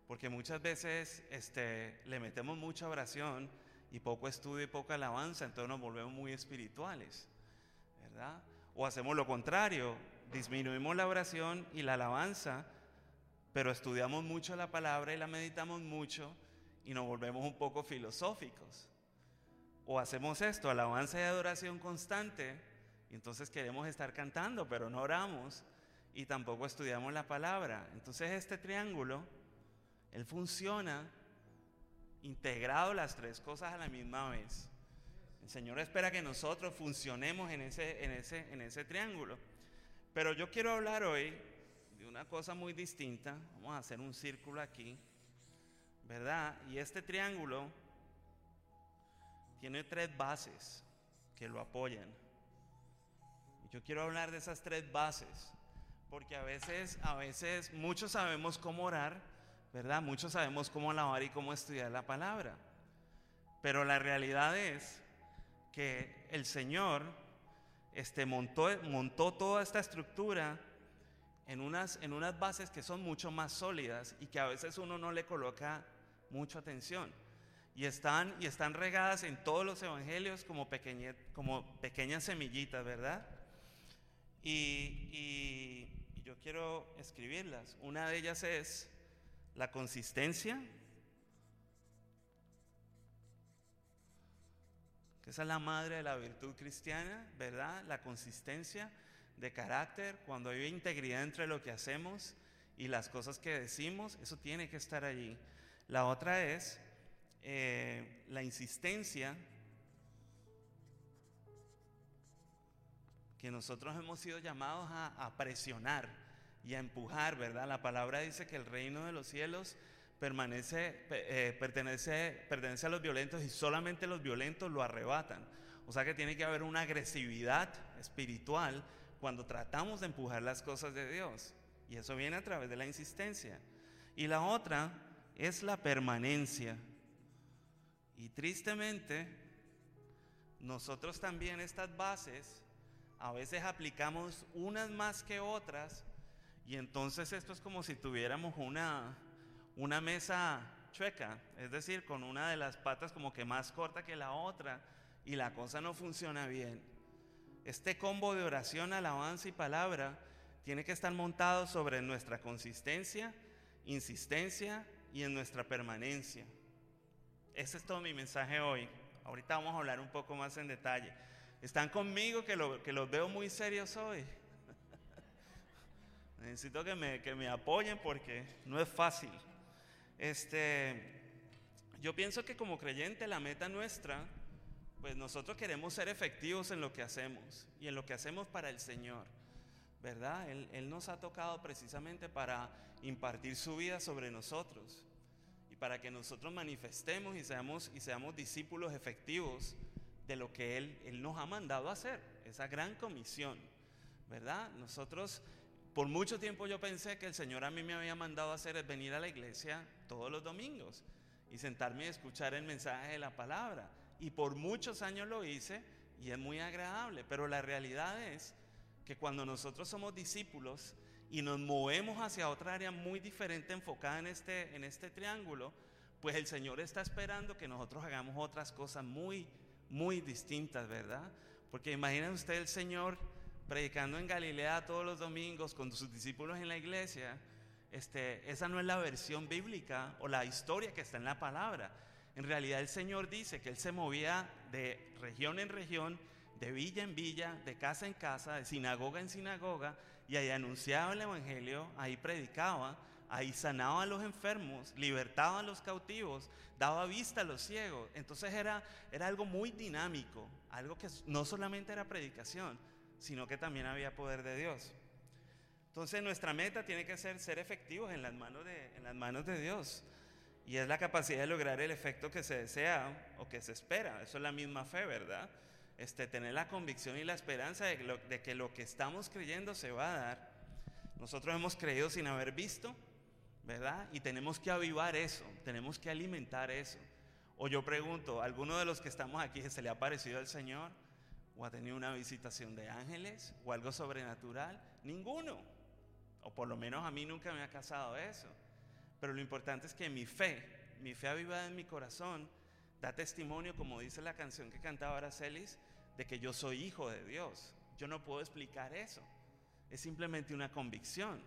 Porque muchas veces este, le metemos mucha oración y poco estudio y poca alabanza, entonces nos volvemos muy espirituales, O hacemos lo contrario, disminuimos la oración y la alabanza, pero estudiamos mucho la palabra y la meditamos mucho y nos volvemos un poco filosóficos. O hacemos esto, alabanza y adoración constante, y entonces queremos estar cantando, pero no oramos y tampoco estudiamos la palabra. Entonces este triángulo, él funciona integrado las tres cosas a la misma vez. El Señor espera que nosotros funcionemos en ese, en ese, en ese triángulo. Pero yo quiero hablar hoy de una cosa muy distinta. Vamos a hacer un círculo aquí, ¿verdad? Y este triángulo tiene tres bases que lo apoyan. Yo quiero hablar de esas tres bases, porque a veces, a veces muchos sabemos cómo orar, ¿verdad? Muchos sabemos cómo alabar y cómo estudiar la palabra. Pero la realidad es que el Señor este, montó, montó toda esta estructura en unas, en unas bases que son mucho más sólidas y que a veces uno no le coloca mucha atención. Y están, y están regadas en todos los evangelios como, como pequeñas semillitas, ¿verdad? Y, y yo quiero escribirlas. Una de ellas es la consistencia, esa es la madre de la virtud cristiana, ¿verdad? La consistencia de carácter, cuando hay integridad entre lo que hacemos y las cosas que decimos, eso tiene que estar allí. La otra es eh, la insistencia que nosotros hemos sido llamados a, presionar y a empujar, ¿verdad? La palabra dice que el reino de los cielos permanece, eh, pertenece, pertenece a los violentos y solamente los violentos lo arrebatan. O sea que tiene que haber una agresividad espiritual cuando tratamos de empujar las cosas de Dios. Y eso viene a través de la insistencia. Y la otra es la permanencia. Y tristemente, nosotros también estas bases a veces aplicamos unas más que otras y entonces esto es como si tuviéramos una, una mesa chueca, es decir, con una de las patas como que más corta que la otra y la cosa no funciona bien. Este combo de oración, alabanza y palabra tiene que estar montado sobre nuestra consistencia, insistencia y en nuestra permanencia. Ese es todo mi mensaje hoy. Ahorita vamos a hablar un poco más en detalle. ¿Están conmigo que, lo, que los veo muy serios hoy? <laughs> Necesito que me, que me apoyen porque no es fácil. Este, yo pienso que como creyente la meta nuestra pues nosotros queremos ser efectivos en lo que hacemos y en lo que hacemos para el Señor, ¿verdad? Él, nos ha tocado precisamente para impartir su vida sobre nosotros y para que nosotros manifestemos y seamos, y seamos discípulos efectivos de lo que Él, Él nos ha mandado hacer, esa gran comisión, ¿verdad? Nosotros, por mucho tiempo yo pensé que el Señor a mí me había mandado a hacer es venir a la iglesia todos los domingos y sentarme y escuchar el mensaje de la palabra y por muchos años lo hice y es muy agradable, pero la realidad es que cuando nosotros somos discípulos y nos movemos hacia otra área muy diferente enfocada en este, en este triángulo, pues el Señor está esperando que nosotros hagamos otras cosas muy, muy distintas, ¿verdad? Porque imaginen usted el Señor predicando en Galilea todos los domingos con sus discípulos en la iglesia. Este, esa no es la versión bíblica o la historia que está en la palabra. En realidad el Señor dice que Él se movía de región en región, de villa en villa, de casa en casa, de sinagoga en sinagoga, y ahí anunciaba el Evangelio, ahí predicaba, ahí sanaba a los enfermos, libertaba a los cautivos, daba vista a los ciegos. Entonces era, era algo muy dinámico, algo que no solamente era predicación, sino que también había poder de Dios. Entonces nuestra meta tiene que ser ser efectivos en las manos de, en las manos de Dios. Y es la capacidad de lograr el efecto que se desea o que se espera. Eso es la misma fe, ¿verdad? Este, tener la convicción y la esperanza de, que lo que estamos creyendo se va a dar. Nosotros hemos creído sin haber visto, ¿verdad? Y tenemos que avivar eso, tenemos que alimentar eso. O yo pregunto, ¿alguno de los que estamos aquí se le ha parecido al Señor? ¿O ha tenido una visitación de ángeles? ¿O algo sobrenatural? Ninguno. O por lo menos a mí nunca me ha casado eso. Pero lo importante es que mi fe, mi fe avivada en mi corazón, da testimonio, como dice la canción que cantaba Aracelis, de que yo soy hijo de Dios. Yo no puedo explicar eso. Es simplemente una convicción.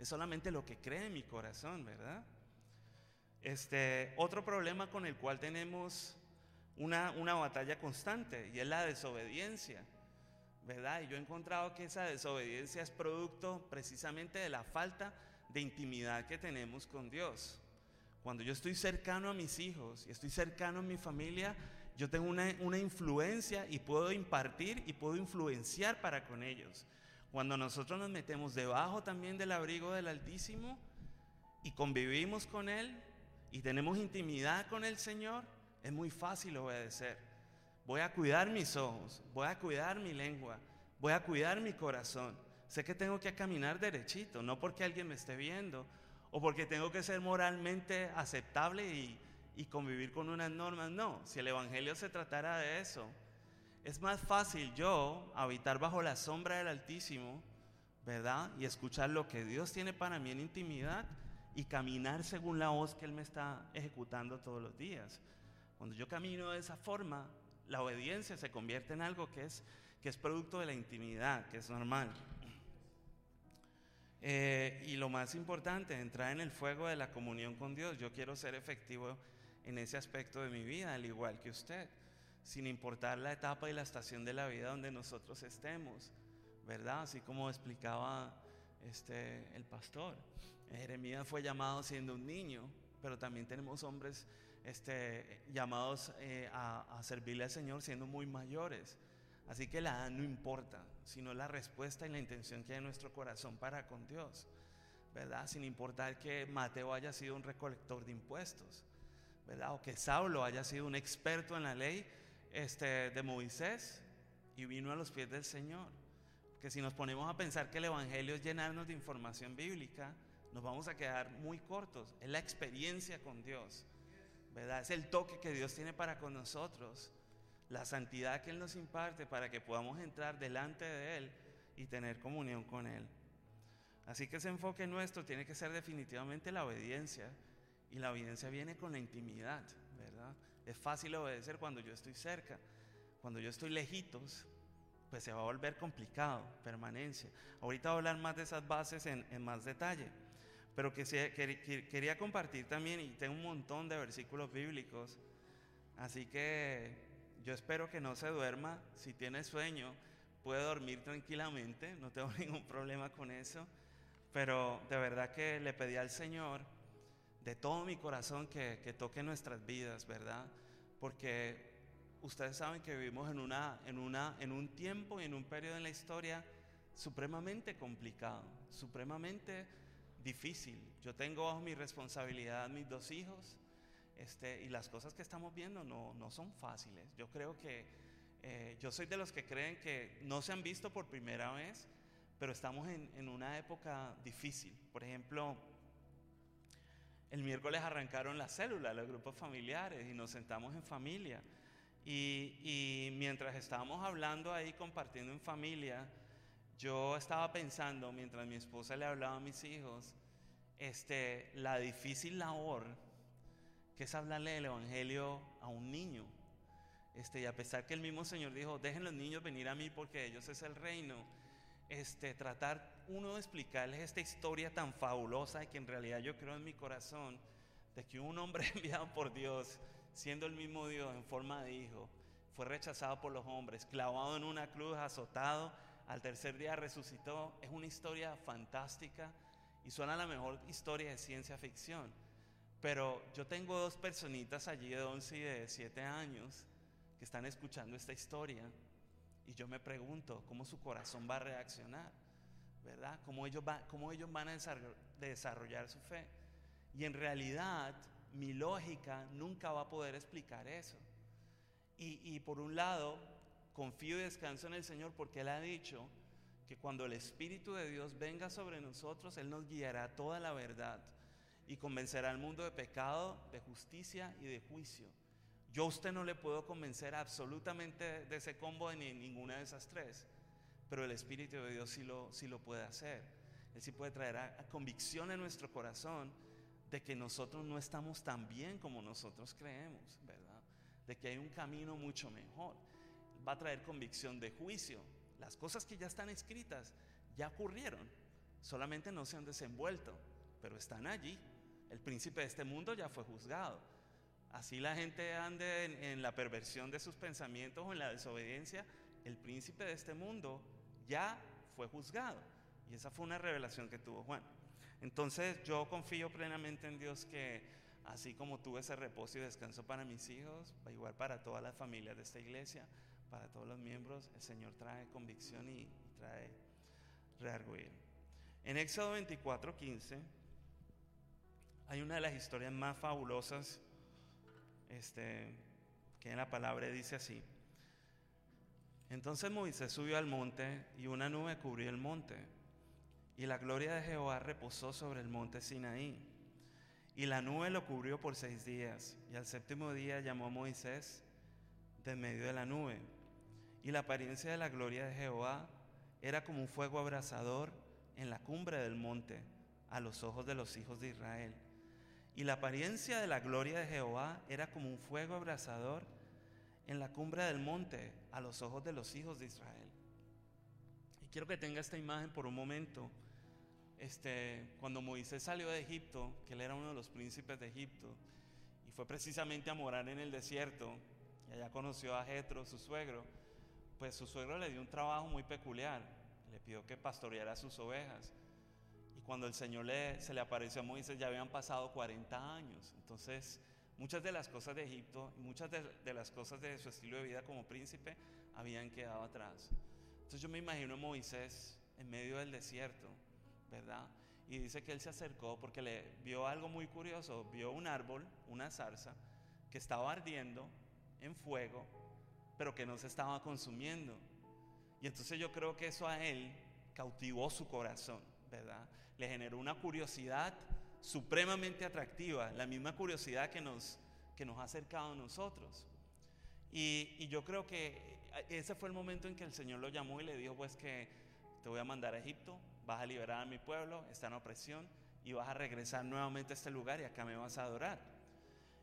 es solamente lo que cree en mi corazón, ¿verdad? Este, otro problema con el cual tenemos una, una batalla constante y es la desobediencia, ¿verdad? Y yo he encontrado que esa desobediencia es producto precisamente de la falta de intimidad que tenemos con Dios. Cuando yo estoy cercano a mis hijos y estoy cercano a mi familia, yo tengo una, una influencia y puedo impartir y puedo influenciar para con ellos. Cuando nosotros nos metemos debajo también del abrigo del Altísimo y convivimos con Él y tenemos intimidad con el Señor, es muy fácil obedecer. Voy a cuidar mis ojos, voy a cuidar mi lengua, voy a cuidar mi corazón. Sé que tengo que caminar derechito, no porque alguien me esté viendo o porque tengo que ser moralmente aceptable y, convivir con unas normas. No, si el Evangelio se tratara de eso, es más fácil yo habitar bajo la sombra del Altísimo, ¿verdad? Y escuchar lo que Dios tiene para mí en intimidad y caminar según la voz que Él me está ejecutando todos los días. Cuando yo camino de esa forma, la obediencia se convierte en algo que es, que es producto de la intimidad, que es normal. Eh, y lo más importante, entrar en el fuego de la comunión con Dios. Yo quiero ser efectivo en ese aspecto de mi vida, al igual que usted, sin importar la etapa y la estación de la vida donde nosotros estemos, ¿verdad? Así como explicaba este, el pastor. Jeremías fue llamado siendo un niño, pero también tenemos hombres este, llamados eh, a, a, servirle al Señor siendo muy mayores. Así que la edad no importa, sino la respuesta y la intención que hay en nuestro corazón para con Dios, ¿verdad? Sin importar que Mateo haya sido un recolector de impuestos, ¿verdad? O que Saulo haya sido un experto en la ley este, de Moisés y vino a los pies del Señor. Que si nos ponemos a pensar que el Evangelio es llenarnos de información bíblica, nos vamos a quedar muy cortos. Es la experiencia con Dios, Es el toque que Dios tiene para con nosotros, la santidad que Él nos imparte para que podamos entrar delante de Él y tener comunión con Él. Así que ese enfoque nuestro tiene que ser definitivamente la obediencia. Y la obediencia viene con la intimidad. Es fácil obedecer cuando yo estoy cerca. Cuando yo estoy lejitos, pues se va a volver complicado, permanencia. Ahorita voy a hablar más de esas bases en más detalle. Pero que, se, que, quería compartir también, y tengo un montón de versículos bíblicos, así que yo espero que no se duerma. Si tiene sueño, puede dormir tranquilamente, no tengo <laughs> ningún problema con eso. Pero de verdad que le pedí al Señor de todo mi corazón que, que toque nuestras vidas, ¿verdad? Porque ustedes saben que vivimos en, una, en, una, en un tiempo y en un periodo en la historia supremamente complicado, supremamente difícil. Yo tengo bajo mi responsabilidad mis dos hijos este, y las cosas que estamos viendo no, no son fáciles. Yo creo que eh, yo soy de los que creen que no se han visto por primera vez, pero estamos en, en una época difícil. Por ejemplo, el miércoles arrancaron las células, los grupos familiares, y nos sentamos en familia. Y, y, mientras estábamos hablando ahí, compartiendo en familia, yo estaba pensando, mientras mi esposa le hablaba a mis hijos, este, la difícil labor que es hablarle del Evangelio a un niño. Este, y a pesar que el mismo Señor dijo, dejen los niños venir a mí porque ellos es el reino, este, tratar uno de explicarles esta historia tan fabulosa y que en realidad yo creo en mi corazón, de que un hombre <laughs> enviado por Dios, siendo el mismo Dios en forma de hijo, fue rechazado por los hombres, clavado en una cruz, azotado, al tercer día resucitó. Es una historia fantástica y suena la mejor historia de ciencia ficción. Pero yo tengo dos personitas allí de 11 y de 7 años que están escuchando esta historia y yo me pregunto cómo su corazón va a reaccionar, ¿verdad? ¿Cómo ellos, va, cómo ellos van a desarrollar su fe? Y en realidad mi lógica nunca va a poder explicar eso. Y, y por un lado, confío y descanso en el Señor porque Él ha dicho que cuando el Espíritu de Dios venga sobre nosotros, Él nos guiará toda la verdad y convencerá al mundo de pecado, de justicia y de juicio. Yo a usted no le puedo convencer absolutamente de ese combo ni ninguna de esas tres, pero el Espíritu de Dios sí lo, sí lo puede hacer. Él sí puede traer a, a convicción en nuestro corazón de que nosotros no estamos tan bien como nosotros creemos, ¿verdad? De que hay un camino mucho mejor va a traer convicción de juicio. Las cosas que ya están escritas ya ocurrieron. solamente no se han desenvuelto, pero están allí. El príncipe de este mundo ya fue juzgado. Así la gente ande en, la perversión de sus pensamientos o en la desobediencia, el príncipe de este mundo ya fue juzgado. Y esa fue una revelación que tuvo Juan. Entonces yo confío plenamente en Dios que así como tuve ese reposo y descanso para mis hijos, igual para todas las familias de esta iglesia, para todos los miembros, el Señor trae convicción y, trae reargüir. En Éxodo 24, 15, hay una de las historias más fabulosas este, que en la palabra dice así. Entonces Moisés subió al monte y una nube cubrió el monte. Y la gloria de Jehová reposó sobre el monte Sinaí. Y la nube lo cubrió por seis días. Y al séptimo día llamó a Moisés de medio de la nube. Y la apariencia de la gloria de Jehová era como un fuego abrasador en la cumbre del monte a los ojos de los hijos de Israel. Y la apariencia de la gloria de Jehová era como un fuego abrasador en la cumbre del monte a los ojos de los hijos de Israel. Y quiero que tenga esta imagen por un momento. Este, cuando Moisés salió de Egipto, que él era uno de los príncipes de Egipto, y fue precisamente a morar en el desierto, y allá conoció a Jetro, su suegro, pues su suegro le dio un trabajo muy peculiar. Le pidió que pastoreara sus ovejas. Y cuando el Señor le, se le apareció a Moisés, ya habían pasado 40 años. Entonces, Muchas de las cosas de Egipto y muchas de, las cosas de su estilo de vida como príncipe habían quedado atrás. Entonces yo me imagino a Moisés en medio del desierto, ¿verdad? Y dice que él se acercó porque le vio algo muy curioso, vio un árbol, una zarza, que estaba ardiendo en fuego, pero que no se estaba consumiendo. Y entonces yo creo que eso a él cautivó su corazón, ¿verdad? Le generó una curiosidad supremamente atractiva, la misma curiosidad que nos, que nos ha acercado a nosotros. Y, yo creo que ese fue el momento en que el Señor lo llamó y le dijo, pues que te voy a mandar a Egipto, vas a liberar a mi pueblo, está en opresión, y vas a regresar nuevamente a este lugar y acá me vas a adorar.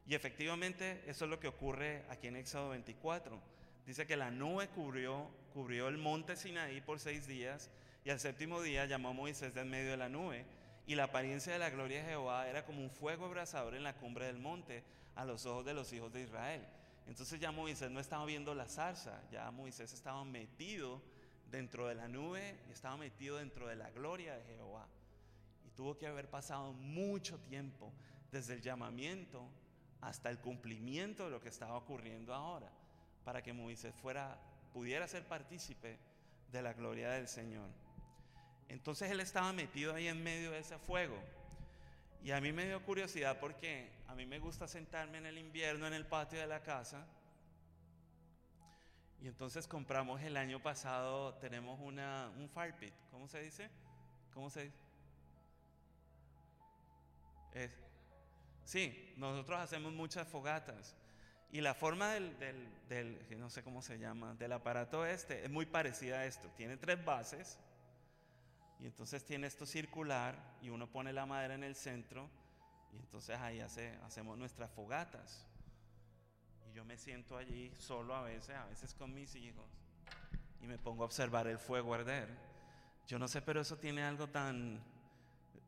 Y efectivamente eso es lo que ocurre aquí en Éxodo 24. Dice que la nube cubrió, cubrió el monte Sinaí por seis días y al séptimo día llamó a Moisés de en medio de la nube y la apariencia de la gloria de Jehová era como un fuego abrasador en la cumbre del monte a los ojos de los hijos de Israel. Entonces ya Moisés no estaba viendo la zarza, ya Moisés estaba metido dentro de la nube y estaba metido dentro de la gloria de Jehová. Y tuvo que haber pasado mucho tiempo desde el llamamiento hasta el cumplimiento de lo que estaba ocurriendo ahora, para que Moisés fuera, pudiera ser partícipe de la gloria del Señor. Entonces él estaba metido ahí en medio de ese fuego. Y a mí me dio curiosidad porque a mí me gusta sentarme en el invierno en el patio de la casa. Y entonces compramos el año pasado, tenemos una, un fire pit. ¿Cómo se dice? ¿Cómo se dice? sí, nosotros hacemos muchas fogatas. Y la forma del, del, del, no sé cómo se llama, del aparato este es muy parecida a esto. Tiene tres bases y entonces tiene esto circular y uno pone la madera en el centro y entonces ahí hace, hacemos nuestras fogatas. Y yo me siento allí solo a veces, a veces con mis hijos y me pongo a observar el fuego arder. Yo no sé, pero eso tiene algo tan,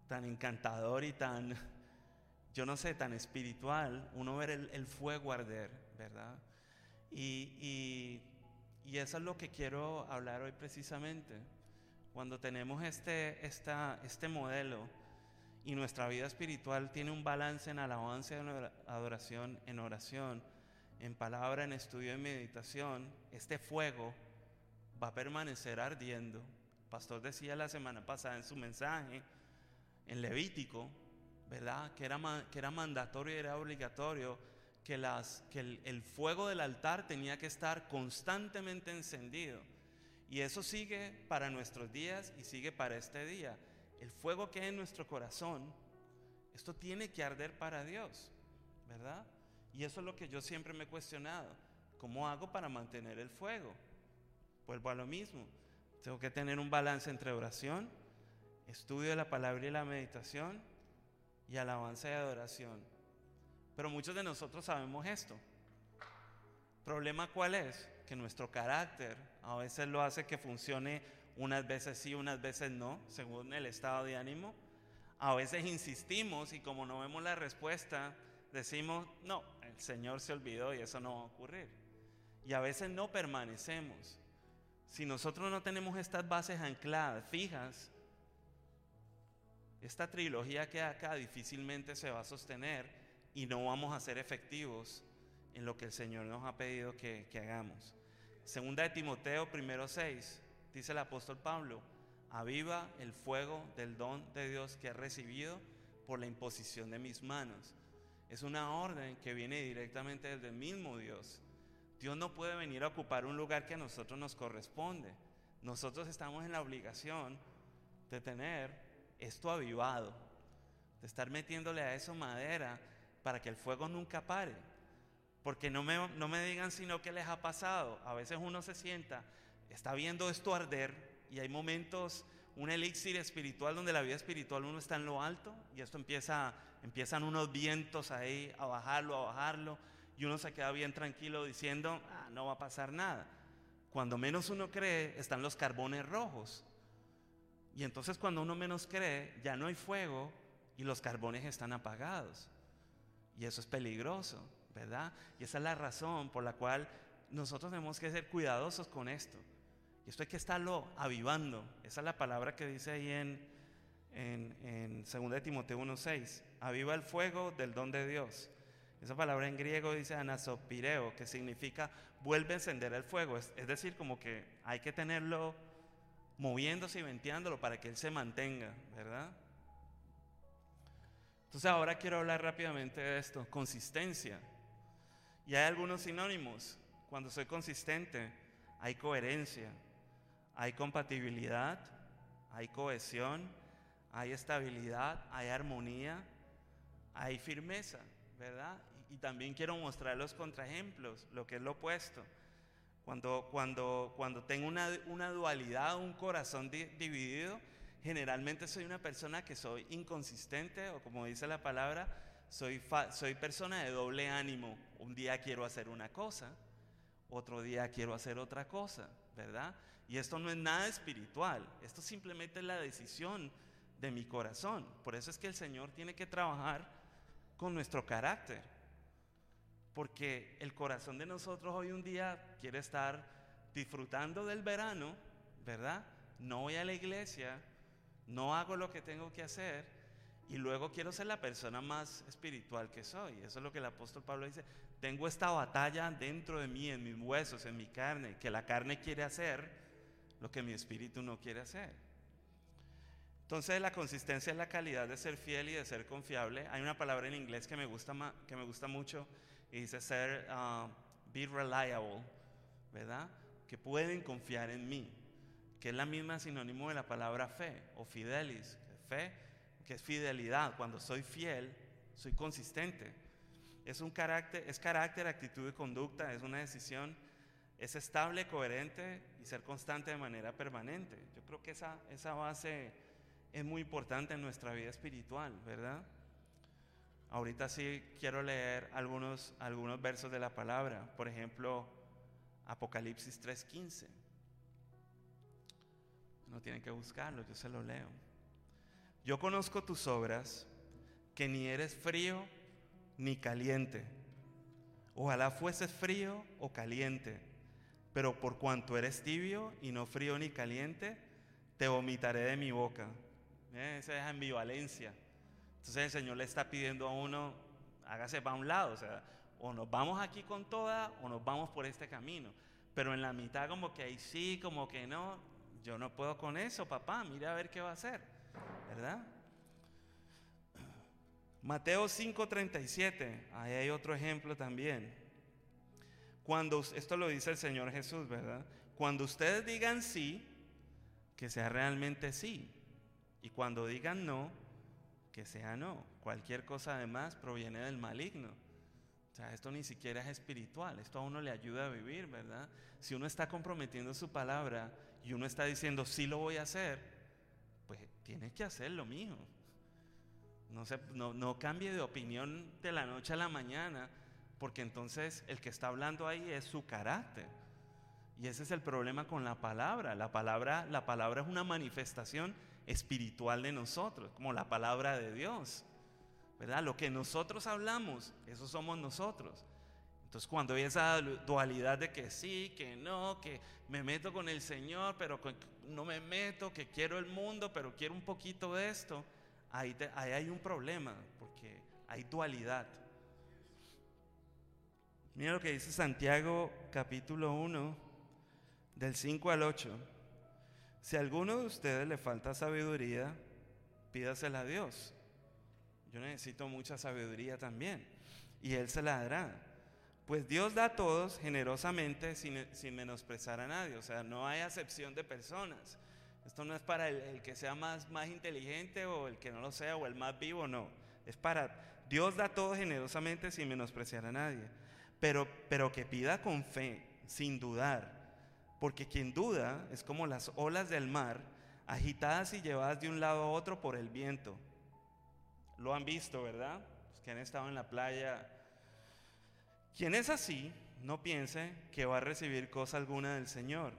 tan encantador y tan, yo no sé, tan espiritual, uno ver el, fuego arder, ¿verdad? Y, y, y eso es lo que quiero hablar hoy precisamente cuando tenemos este, esta, este modelo y nuestra vida espiritual tiene un balance en alabanza, en adoración, en oración, en palabra, en estudio, en meditación, este fuego va a permanecer ardiendo. El pastor decía la semana pasada en su mensaje, en Levítico, ¿verdad? Que era, que era mandatorio y era obligatorio que, que el fuego del altar tenía que estar constantemente encendido. Y eso sigue para nuestros días y sigue para este día. El fuego que hay en nuestro corazón, esto tiene que arder para Dios, ¿verdad? Y eso es lo que yo siempre me he cuestionado. ¿Cómo hago para mantener el fuego? Vuelvo a lo mismo. Tengo que tener un balance entre oración, estudio de la palabra y la meditación y alabanza y adoración. Pero muchos de nosotros sabemos esto. ¿Problema cuál es? Que nuestro carácter a veces lo hace que funcione unas veces sí, unas veces no, según el estado de ánimo. A veces insistimos y como no vemos la respuesta, decimos, no, el Señor se olvidó y eso no va a ocurrir. Y a veces no permanecemos. Si nosotros no tenemos estas bases ancladas, fijas, esta trilogía que acá difícilmente se va a sostener y no vamos a ser efectivos en lo que el Señor nos ha pedido que, hagamos. Segunda de Timoteo, primero 6, dice el apóstol Pablo, aviva el fuego del don de Dios que he recibido por la imposición de mis manos. Es una orden que viene directamente desde el mismo Dios. Dios no puede venir a ocupar un lugar que a nosotros nos corresponde. Nosotros estamos en la obligación de tener esto avivado, de estar metiéndole a eso madera para que el fuego nunca pare. Porque no me, no me digan sino qué les ha pasado. A veces uno se sienta, está viendo esto arder y hay momentos, un elixir espiritual donde la vida espiritual uno está en lo alto y esto empieza, empiezan unos vientos ahí a bajarlo, a bajarlo y uno se queda bien tranquilo diciendo, ah, no va a pasar nada. Cuando menos uno cree, están los carbones rojos. Y entonces cuando uno menos cree, ya no hay fuego y los carbones están apagados. Y eso es peligroso. ¿verdad? Y esa es la razón por la cual nosotros tenemos que ser cuidadosos con esto. Y esto hay que estarlo avivando. Esa es la palabra que dice ahí en, en, en 2 de Timoteo 1.6. Aviva el fuego del don de Dios. Esa palabra en griego dice anasopireo, que significa vuelve a encender el fuego. Es, es decir, como que hay que tenerlo moviéndose y venteándolo para que él se mantenga, ¿verdad? Entonces ahora quiero hablar rápidamente de esto, consistencia. Y hay algunos sinónimos. Cuando soy consistente, hay coherencia, hay compatibilidad, hay cohesión, hay estabilidad, hay armonía, hay firmeza, ¿verdad? Y, también quiero mostrar los contraejemplos, lo que es lo opuesto. Cuando, cuando, cuando tengo una, una dualidad, un corazón dividido, generalmente soy una persona que soy inconsistente o como dice la palabra, soy, soy persona de doble ánimo. Un día quiero hacer una cosa, otro día quiero hacer otra cosa, ¿verdad? Y esto no es nada espiritual, esto simplemente es la decisión de mi corazón. Por eso es que el Señor tiene que trabajar con nuestro carácter. Porque el corazón de nosotros hoy un día quiere estar disfrutando del verano, ¿verdad? No voy a la iglesia, no hago lo que tengo que hacer y luego quiero ser la persona más espiritual que soy. Eso es lo que el apóstol Pablo dice. Tengo esta batalla dentro de mí, en mis huesos, en mi carne, que la carne quiere hacer lo que mi espíritu no quiere hacer. Entonces la consistencia es la calidad de ser fiel y de ser confiable. Hay una palabra en inglés que me gusta, que me gusta mucho y dice ser uh, be reliable, ¿verdad? Que pueden confiar en mí, que es la misma sinónimo de la palabra fe o fidelis. Fe que es fidelidad. Cuando soy fiel, soy consistente. Es un carácter, es carácter, actitud y conducta, es una decisión, es estable, coherente y ser constante de manera permanente. Yo creo que esa, esa base es muy importante en nuestra vida espiritual, ¿verdad? Ahorita sí quiero leer algunos, algunos versos de la palabra, por ejemplo, Apocalipsis 3:15. No tienen que buscarlo, yo se lo leo. Yo conozco tus obras, que ni eres frío ni caliente. Ojalá fueses frío o caliente, pero por cuanto eres tibio y no frío ni caliente, te vomitaré de mi boca. ¿Eh? Esa es ambivalencia. Entonces el Señor le está pidiendo a uno, hágase para un lado, o sea, o nos vamos aquí con toda o nos vamos por este camino. Pero en la mitad como que ahí sí, como que no, yo no puedo con eso, papá, mira a ver qué va a hacer. ¿verdad? <clears throat> Mateo 5:37, ahí hay otro ejemplo también. Cuando, esto lo dice el Señor Jesús, ¿verdad? Cuando ustedes digan sí, que sea realmente sí. Y cuando digan no, que sea no. Cualquier cosa además proviene del maligno. O sea, esto ni siquiera es espiritual, esto a uno le ayuda a vivir, ¿verdad? Si uno está comprometiendo su palabra y uno está diciendo sí lo voy a hacer, pues tienes que hacer lo mismo. No, se, no, no cambie de opinión de la noche a la mañana, porque entonces el que está hablando ahí es su carácter. Y ese es el problema con la palabra. La palabra, la palabra es una manifestación espiritual de nosotros, como la palabra de Dios. ¿Verdad? Lo que nosotros hablamos, eso somos nosotros. Entonces cuando hay esa dualidad de que sí, que no, que me meto con el Señor, pero no me meto, que quiero el mundo, pero quiero un poquito de esto, ahí, ahí hay un problema, porque hay dualidad. Mira lo que dice Santiago capítulo 1, del 5 al 8. Si a alguno de ustedes le falta sabiduría, pídasela a Dios. Yo necesito mucha sabiduría también. Y Él se la dará. Pues Dios da a todos generosamente sin, sin menosprezar a nadie. O sea, no hay acepción de personas. Esto no es para el, que sea más, más inteligente o el que no lo sea o el más vivo, no. Es para Dios da a todos generosamente sin menospreciar a nadie. Pero, pero que pida con fe, sin dudar. Porque quien duda es como las olas del mar, agitadas y llevadas de un lado a otro por el viento. Lo han visto, ¿verdad? Los que han estado en la playa quien es así, no piense que va a recibir cosa alguna del Señor.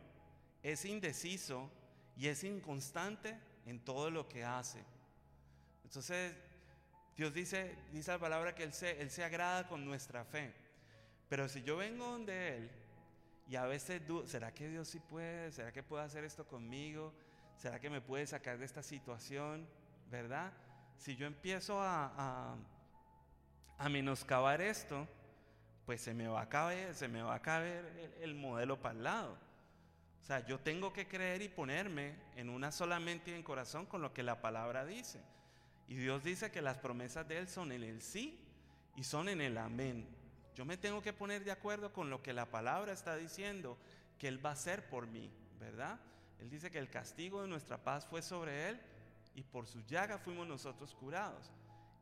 Es indeciso y es inconstante en todo lo que hace. Entonces, Dios dice, dice la palabra que él se, él se agrada con nuestra fe. Pero si yo vengo donde Él y a veces ¿será que Dios sí puede? ¿Será que puede hacer esto conmigo? ¿Será que me puede sacar de esta situación? ¿Verdad? Si yo empiezo a, a, a menoscabar esto, pues se me va a caber, se me va a caber el, modelo para el lado. O sea, yo tengo que creer y ponerme en una sola mente y en corazón con lo que la palabra dice. Y Dios dice que las promesas de Él son en el sí y son en el amén. Yo me tengo que poner de acuerdo con lo que la palabra está diciendo que Él va a hacer por mí, ¿verdad? Él dice que el castigo de nuestra paz fue sobre Él y por su llaga fuimos nosotros curados.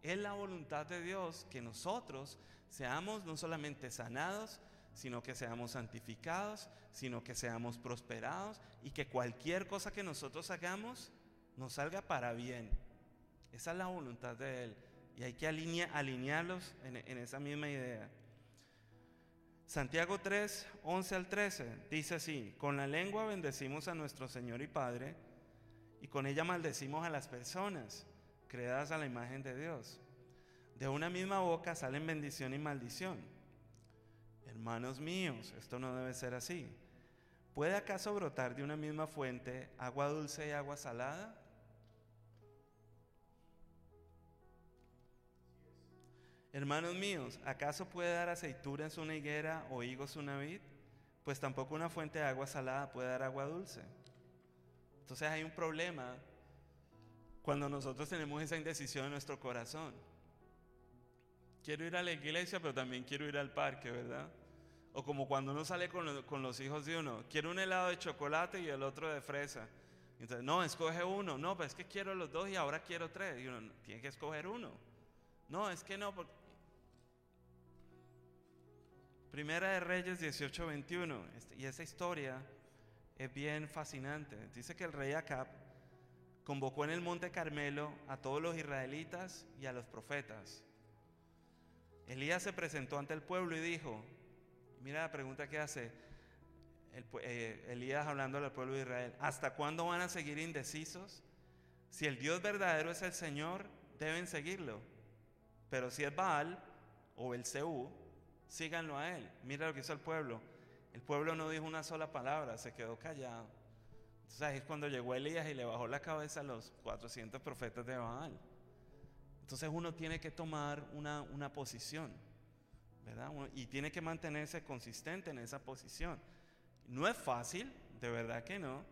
Es la voluntad de Dios que nosotros seamos no solamente sanados, sino que seamos santificados, sino que seamos prosperados y que cualquier cosa que nosotros hagamos nos salga para bien. Esa es la voluntad de Él y hay que alinearlos en, en esa misma idea. Santiago 3, 11 al 13 dice así, con la lengua bendecimos a nuestro Señor y Padre y con ella maldecimos a las personas creadas a la imagen de Dios. De una misma boca salen bendición y maldición. Hermanos míos, esto no debe ser así. ¿Puede acaso brotar de una misma fuente agua dulce y agua salada? Hermanos míos, ¿acaso puede dar aceitunas una higuera o higos una vid? Pues tampoco una fuente de agua salada puede dar agua dulce. Entonces hay un problema cuando nosotros tenemos esa indecisión en nuestro corazón. Quiero ir a la iglesia, pero también quiero ir al parque, ¿verdad? O como cuando uno sale con, los hijos de uno, quiero un helado de chocolate y el otro de fresa. Entonces, no, escoge uno. No, pues es que quiero los dos y ahora quiero tres. Y uno tiene que escoger uno. No, es que no. Porque... Primera de Reyes 18, 21. Este, y esa historia es bien fascinante. Dice que el rey Acab convocó en el monte Carmelo a todos los israelitas y a los profetas Elías se presentó ante el pueblo y dijo, mira la pregunta que hace eh, Elías hablando al pueblo de Israel, ¿hasta cuándo van a seguir indecisos? Si el Dios verdadero es el Señor, deben seguirlo. Pero si es Baal o el Seú, síganlo a él. Mira lo que hizo el pueblo. El pueblo no dijo una sola palabra, se quedó callado. Entonces ahí es cuando llegó Elías y le bajó la cabeza a los 400 profetas de Baal. Entonces uno tiene que tomar una, posición, ¿verdad? Y tiene que mantenerse consistente en esa posición. No es fácil, de verdad que no.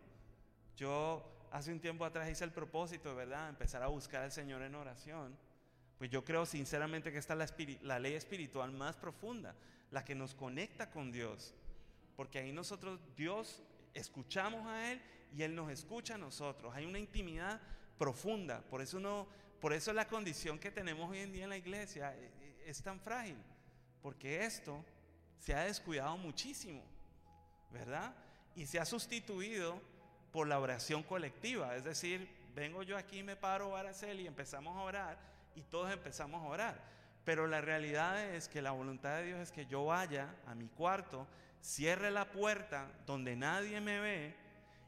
Yo hace un tiempo atrás hice el propósito, ¿verdad? Empezar a buscar al Señor en oración. Pues yo creo sinceramente que esta es la, la ley espiritual más profunda, la que nos conecta con Dios. Porque ahí nosotros, Dios, escuchamos a Él y Él nos escucha a nosotros. Hay una intimidad profunda. Por eso no por eso la condición que tenemos hoy en día en la iglesia eh, eh, es tan frágil, porque esto se ha descuidado muchísimo, ¿verdad? Y se ha sustituido por la oración colectiva, es decir, vengo yo aquí, me paro, Araceli, y empezamos a orar, y todos empezamos a orar. Pero la realidad es que la voluntad de Dios es que yo vaya a mi cuarto cierre la puerta donde nadie me ve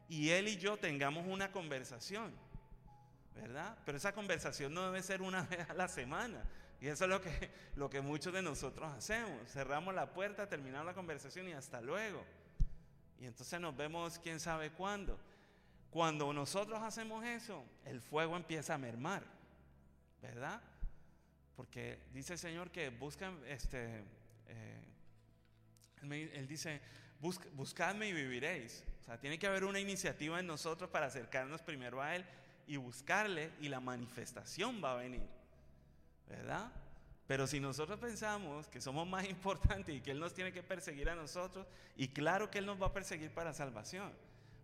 y él y yo tengamos una conversación. ¿Verdad? Pero esa conversación no debe ser una <laughs> vez a la semana. Y eso es lo que, lo que muchos de nosotros hacemos. Cerramos la puerta, terminamos la conversación y hasta luego. Y entonces nos vemos quién sabe cuándo. Cuando nosotros hacemos eso, el fuego empieza a mermar. ¿Verdad? Porque dice el Señor que buscan, este, eh, él, dice, buscadme y viviréis. O sea, tiene que haber una iniciativa en nosotros para acercarnos primero a Él y buscarle y la manifestación va a venir. ¿Verdad? Pero si nosotros pensamos que somos más <laughs> importantes y que Él nos tiene que perseguir a nosotros, y claro que Él nos va a perseguir para salvación,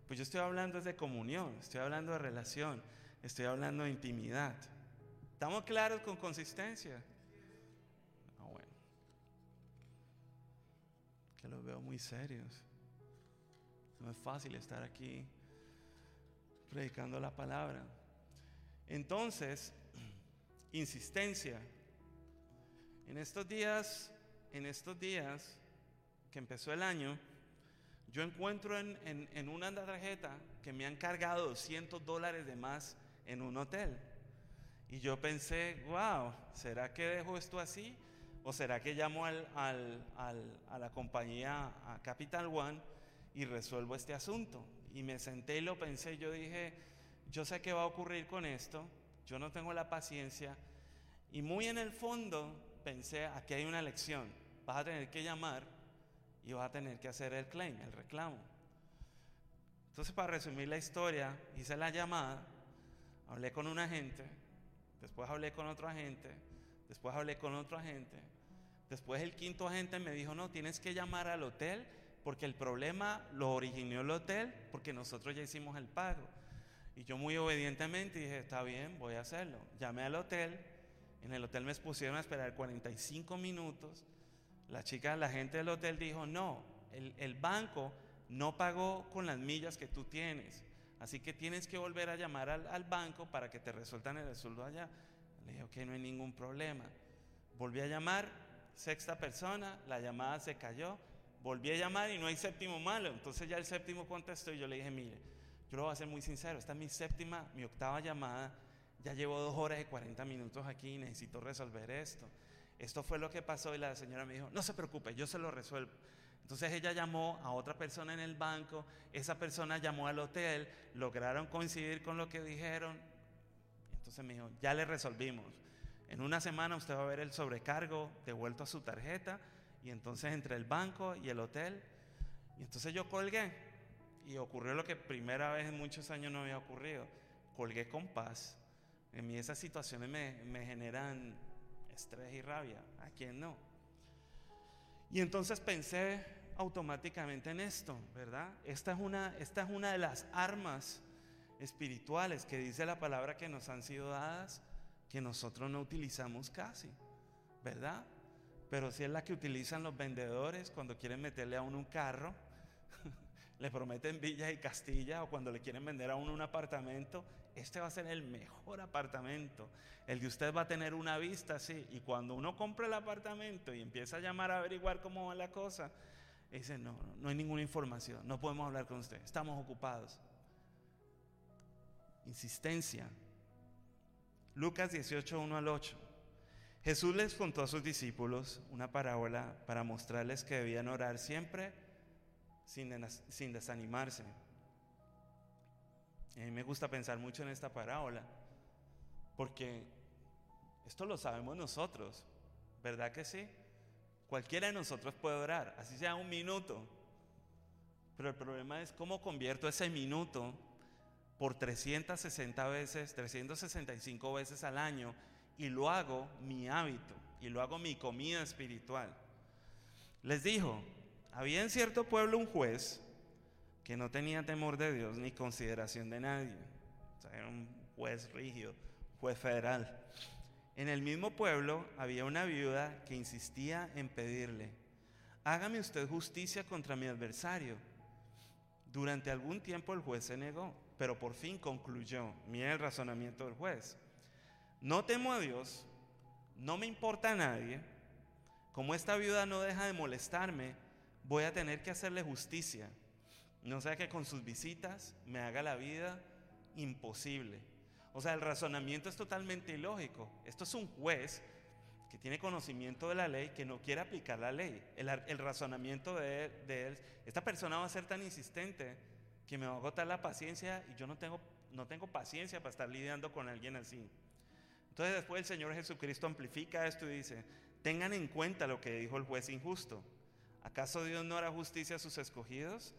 pues yo estoy hablando de comunión, estoy hablando de relación, estoy hablando de intimidad. ¿Estamos claros con consistencia? Ah, bueno. Que los veo muy serios. No es fácil estar aquí predicando la palabra. Entonces, <clears throat> insistencia. En estos días, en estos días que empezó el año, yo encuentro en, en una tarjeta que me han cargado 200 dólares de más en un hotel. Y yo pensé, wow, ¿será que dejo esto así? ¿O será que llamo al, a la compañía, a Capital One, y resuelvo este asunto? Y me senté y lo pensé, yo dije, yo sé qué va a ocurrir con esto, yo no tengo la paciencia. Y muy en el fondo pensé, aquí hay una lección, vas a tener que llamar y vas a tener que hacer el claim, el reclamo. Entonces, para resumir la historia, hice la llamada, hablé con un agente, después hablé con otro agente, después hablé con otro agente, después el quinto agente me dijo, no, tienes que llamar al hotel porque el problema lo originó el hotel porque nosotros ya hicimos el pago. Y yo muy obedientemente dije, está bien, voy a hacerlo. Llamé al hotel, en el hotel me pusieron a esperar 45 minutos. La chica, la gente del hotel dijo, no, el, el banco no pagó con las millas que tú tienes. Así que tienes que volver a llamar al, banco para que te resueltan el sueldo allá. Le dije, ok, no hay ningún problema. Volví a llamar, sexta persona, la llamada se cayó. Volví a llamar y no hay séptimo malo. Entonces ya el séptimo contestó y yo le dije, mire, yo lo voy a ser muy sincero, esta es mi séptima, mi octava llamada. Ya llevo dos horas y 40 minutos aquí y necesito resolver esto. Esto fue lo que pasó y la señora me dijo, no se preocupe, yo se lo resuelvo. Entonces ella llamó a otra persona en el banco, esa persona llamó al hotel, lograron coincidir con lo que dijeron. Entonces me dijo, ya le resolvimos. En una semana usted va a ver el sobrecargo devuelto a su tarjeta y entonces entre el banco y el hotel. Y entonces yo colgué y ocurrió lo que primera vez en muchos años no había ocurrido. Colgué con paz. En mí esas situaciones me, me generan estrés y rabia. ¿A quién no? Y entonces pensé, automáticamente en esto, ¿verdad? Esta es una, esta es una de las armas espirituales que dice la palabra que nos han sido dadas, que nosotros no utilizamos casi, ¿verdad? Pero si es la que utilizan los vendedores cuando quieren meterle a uno un carro, <laughs> le prometen Villa y Castilla o cuando le quieren vender a uno un apartamento, este va a ser el mejor apartamento. El de usted va a tener una vista así. Y cuando uno compra el apartamento y empieza a llamar a averiguar cómo va la cosa, dice, no, no, hay ninguna información, no podemos hablar con usted, estamos ocupados. Insistencia. Lucas 18, 1 al 8. Jesús les contó a sus discípulos una parábola para mostrarles que debían orar siempre sin, sin desanimarse. a mí me gusta pensar mucho en esta parábola, porque esto lo sabemos nosotros, ¿verdad que sí? Cualquiera de nosotros puede orar, así sea un minuto. Pero el problema es cómo convierto ese minuto por 360 veces, 365 veces al año y lo hago mi hábito y lo hago mi comida espiritual. Les dijo, había en cierto pueblo un juez que no tenía temor de Dios ni consideración de nadie. O sea, era un juez rígido, juez federal. En el mismo pueblo había una viuda que insistía en pedirle, hágame usted justicia contra mi adversario. Durante algún tiempo el juez se negó, pero por fin concluyó, mira el razonamiento del juez, no temo a Dios, no me importa a nadie, como esta viuda no deja de molestarme, voy a tener que hacerle justicia. No sea que con sus visitas me haga la vida imposible. O sea, el razonamiento es totalmente ilógico. Esto es un juez que tiene conocimiento de la ley, que no quiere aplicar la ley. El, razonamiento de de él, esta persona va a ser tan insistente que me va a agotar la paciencia y yo no tengo, no tengo paciencia para estar lidiando con alguien así. Entonces después el Señor Jesucristo amplifica esto y dice, tengan en cuenta lo que dijo el juez injusto. ¿Acaso Dios no hará justicia a sus escogidos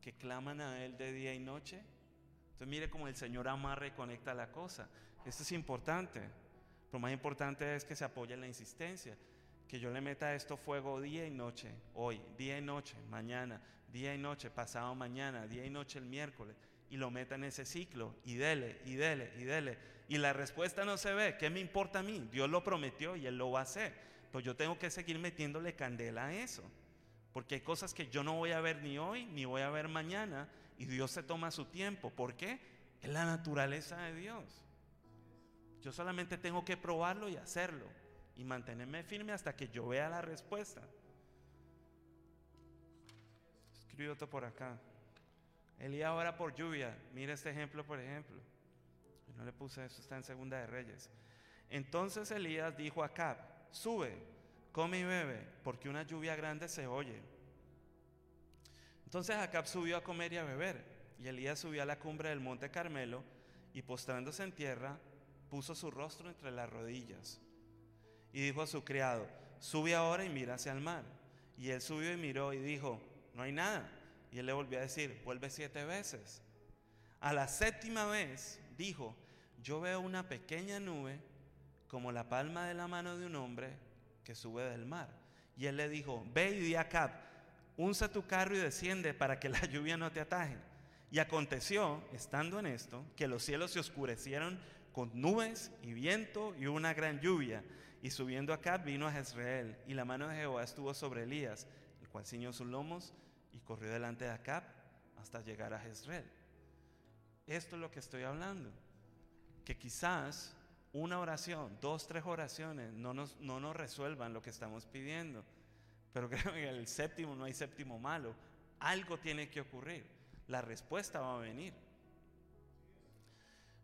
que claman a Él de día y noche? Entonces mire cómo el Señor amarra y conecta la cosa. Esto es importante. Lo más importante es que se apoye en la insistencia. Que yo le meta esto fuego día y noche, hoy, día y noche, mañana, día y noche, pasado mañana, día y noche el miércoles. Y lo meta en ese ciclo y dele, y dele, y dele. Y la respuesta no se ve. ¿Qué me importa a mí? Dios lo prometió y Él lo va a hacer. Pues yo tengo que seguir metiéndole candela a eso. Porque hay cosas que yo no voy a ver ni hoy, ni voy a ver mañana y Dios se toma su tiempo. ¿Por qué? Es la naturaleza de Dios. Yo solamente tengo que probarlo y hacerlo y mantenerme firme hasta que yo vea la respuesta. Escribo otro por acá. Elías ahora por lluvia. Mira este ejemplo, por ejemplo. No le puse eso, está en Segunda de Reyes. Entonces Elías dijo a Acab, sube, come y bebe, porque una lluvia grande se oye. Entonces Acab subió a comer y a beber, y Elías subió a la cumbre del monte Carmelo, y postrándose en tierra, puso su rostro entre las rodillas. Y dijo a su criado, sube ahora y mira hacia el mar. Y él subió y miró y dijo, no hay nada. Y él le volvió a decir, vuelve siete veces. A la séptima vez dijo, yo veo una pequeña nube como la palma de la mano de un hombre que sube del mar. Y él le dijo, ve y di a Acab, unza tu carro y desciende para que la <laughs> lluvia no te ataje. Y aconteció, estando en esto, que los cielos se oscurecieron con nubes y viento y una gran lluvia. Y subiendo acá vino a Jezreel, y la mano de Jehová estuvo sobre Elías, el cual ciñó sus lomos y corrió delante de Acab hasta llegar a Jezreel. Esto es lo que estoy hablando. Que quizás una oración, dos, tres oraciones no nos, no nos resuelvan lo que estamos pidiendo. Pero <laughs> creo que el séptimo no hay séptimo malo. Algo tiene que ocurrir. La respuesta va a venir.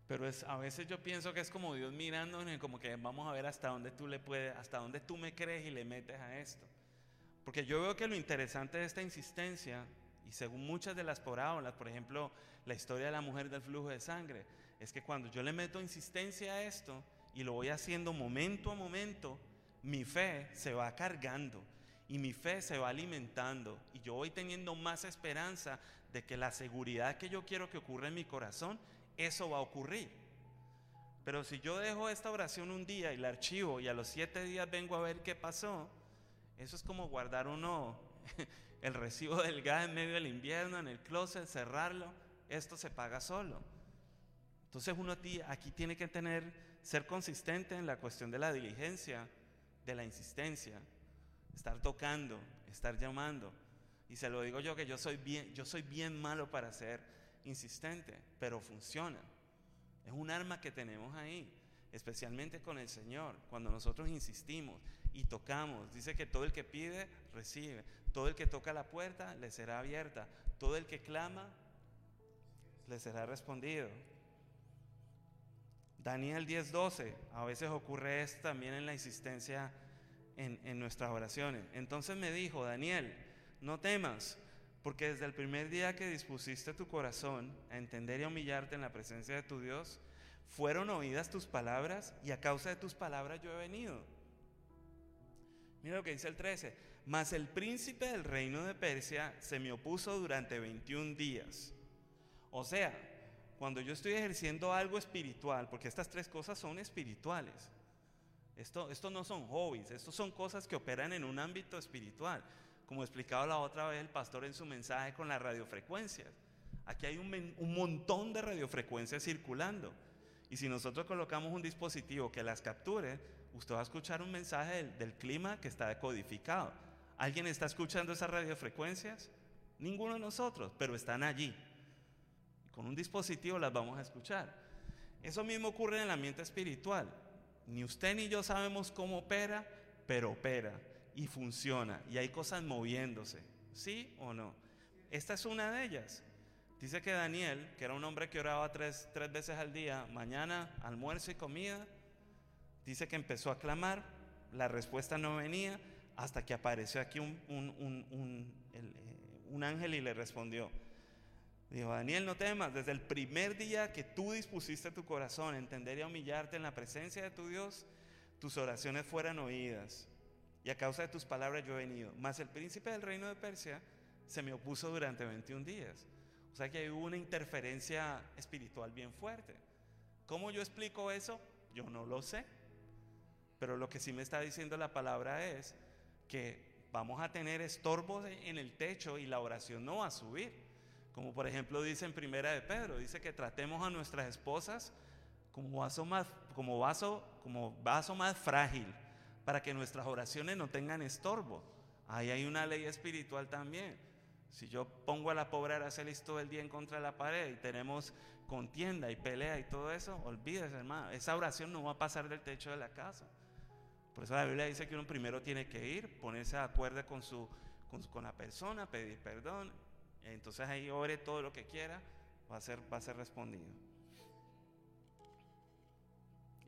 Pero es, a veces yo pienso que es como Dios mirándonos como que vamos a ver hasta dónde tú le puedes, hasta dónde tú me crees y le metes a esto. Porque yo veo que lo interesante de esta insistencia, y según muchas de las parábolas, por ejemplo, la historia de la mujer del flujo de sangre, es que cuando yo le meto insistencia a esto y lo voy haciendo momento a momento, mi fe se va cargando y mi fe se va alimentando y yo voy teniendo más esperanza de que la seguridad que yo quiero que ocurra en mi corazón, eso va a ocurrir. Pero si yo dejo esta oración un día y la archivo y a los siete días vengo a ver qué pasó, eso es como guardar uno <laughs> el recibo del gas en medio del invierno en el closet, cerrarlo, esto se paga solo. Entonces uno aquí tiene que tener, ser consistente en la cuestión de la diligencia, de la insistencia estar tocando, estar llamando. Y se lo digo yo que yo soy bien, yo soy bien malo para ser insistente, pero funciona. Es un arma que tenemos ahí, especialmente con el Señor, cuando nosotros insistimos y tocamos. Dice que todo el que pide, recibe. Todo el que toca la puerta, le será abierta. Todo el que clama, le será respondido. Daniel 10:12, a veces ocurre esto también en la insistencia en, nuestras oraciones. Entonces me dijo, Daniel, no temas, porque desde el primer día que dispusiste tu corazón a entender y humillarte en la presencia de tu Dios, fueron oídas tus palabras y a causa de tus palabras yo he venido. Mira lo que dice el 13. Mas el príncipe del reino de Persia se me opuso durante 21 días. O sea, cuando yo estoy ejerciendo algo espiritual, porque estas tres cosas son espirituales, esto, esto no son hobbies, esto son cosas que operan en un ámbito espiritual, como explicaba la otra vez el pastor en su mensaje con las radiofrecuencias. Aquí hay un, montón de radiofrecuencias circulando. Y si nosotros colocamos un dispositivo que las capture, usted va a escuchar un mensaje del, del, clima que está decodificado. ¿Alguien está escuchando esas radiofrecuencias? Ninguno de nosotros, pero están allí. Con un dispositivo las vamos a escuchar. Eso mismo ocurre en el ambiente espiritual. Ni usted ni yo sabemos cómo opera, pero opera y funciona y hay cosas moviéndose. ¿Sí o no? Esta es una de ellas. Dice que Daniel, que era un hombre que oraba tres, tres veces al día, mañana, almuerzo y comida, dice que empezó a clamar, la respuesta no venía, hasta que apareció aquí un, un, un, el, eh, un ángel y le respondió. Dijo, Daniel, no temas, desde el primer día que tú dispusiste tu corazón a entender y a humillarte en la presencia de tu Dios, tus oraciones fueran oídas. Y a causa de tus palabras yo he venido. Mas el príncipe del reino de Persia se me opuso durante 21 días. O sea que hubo una interferencia espiritual bien fuerte. ¿Cómo yo explico eso? Yo no lo sé. Pero lo que sí me está diciendo la palabra es que vamos a tener estorbos en el techo y la oración no va a subir. Como por ejemplo dice en Primera de Pedro, dice que tratemos a nuestras esposas como vaso más, como vaso, como vaso más frágil, para que nuestras oraciones no tengan estorbo. Ahí hay una ley espiritual también. Si yo pongo a la pobre Araceli todo el día en contra de la pared y tenemos contienda y pelea y todo eso, olvídese, hermano, esa oración no va a pasar del techo de la casa. Por eso la Biblia dice que uno primero tiene que ir, ponerse de acuerdo con, su, con la persona, pedir perdón. Entonces ahí ore todo lo que quiera, va a ser, va a ser respondido.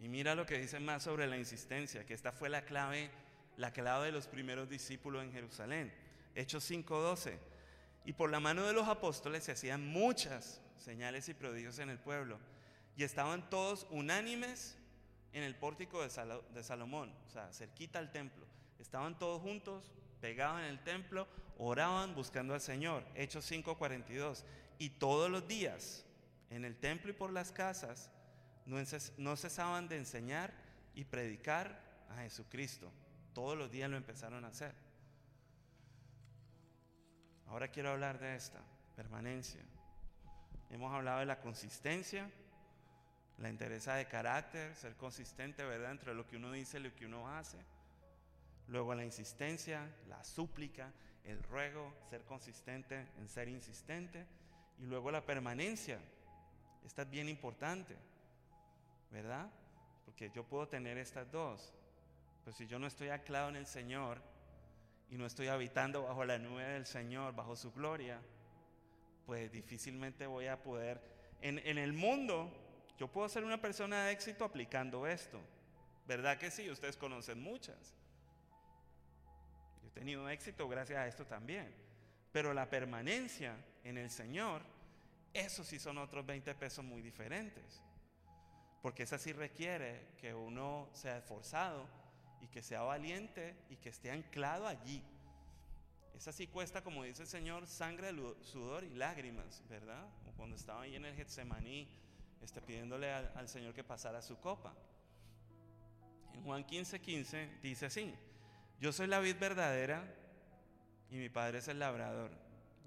Y mira lo que dice más sobre la insistencia, que esta fue la clave, la clave de los primeros discípulos en Jerusalén. Hechos 5:12. Y por la mano de los apóstoles se hacían muchas señales y prodigios en el pueblo. Y estaban todos unánimes en el pórtico de, Salo- de Salomón, o sea, cerquita al templo. Estaban todos juntos, pegados en el templo, oraban buscando al Señor. Hechos 5:42. Y todos los días, en el templo y por las casas, no ces- no cesaban de enseñar y predicar a Jesucristo. Todos los días lo empezaron a hacer. Ahora quiero hablar de esta, permanencia. Hemos hablado de la consistencia, la interesa de carácter, ser consistente, ¿verdad? Entre lo que uno dice y lo que uno hace. Luego la insistencia, la súplica, el ruego, ser consistente en ser insistente. Y luego la permanencia. Esta es bien importante, ¿verdad? Porque yo puedo tener estas dos. Pero si yo no estoy anclado en el Señor y no estoy habitando bajo la nube del Señor, bajo su gloria, pues difícilmente voy a poder. En, en el mundo, yo puedo ser una persona de éxito aplicando esto. ¿Verdad que sí? Ustedes conocen muchas. Tenido éxito gracias a esto también. Pero la permanencia en el Señor, eso sí son otros 20 pesos muy diferentes. Porque esa sí requiere que uno sea esforzado y que sea valiente y que esté anclado allí. Esa sí cuesta, como dice el Señor, sangre, sudor y lágrimas, ¿verdad? Como cuando estaba ahí en el Getsemaní, este, pidiéndole al, al Señor que pasara su copa. En Juan 15, 15 dice así, yo soy la vid verdadera y mi Padre es el labrador.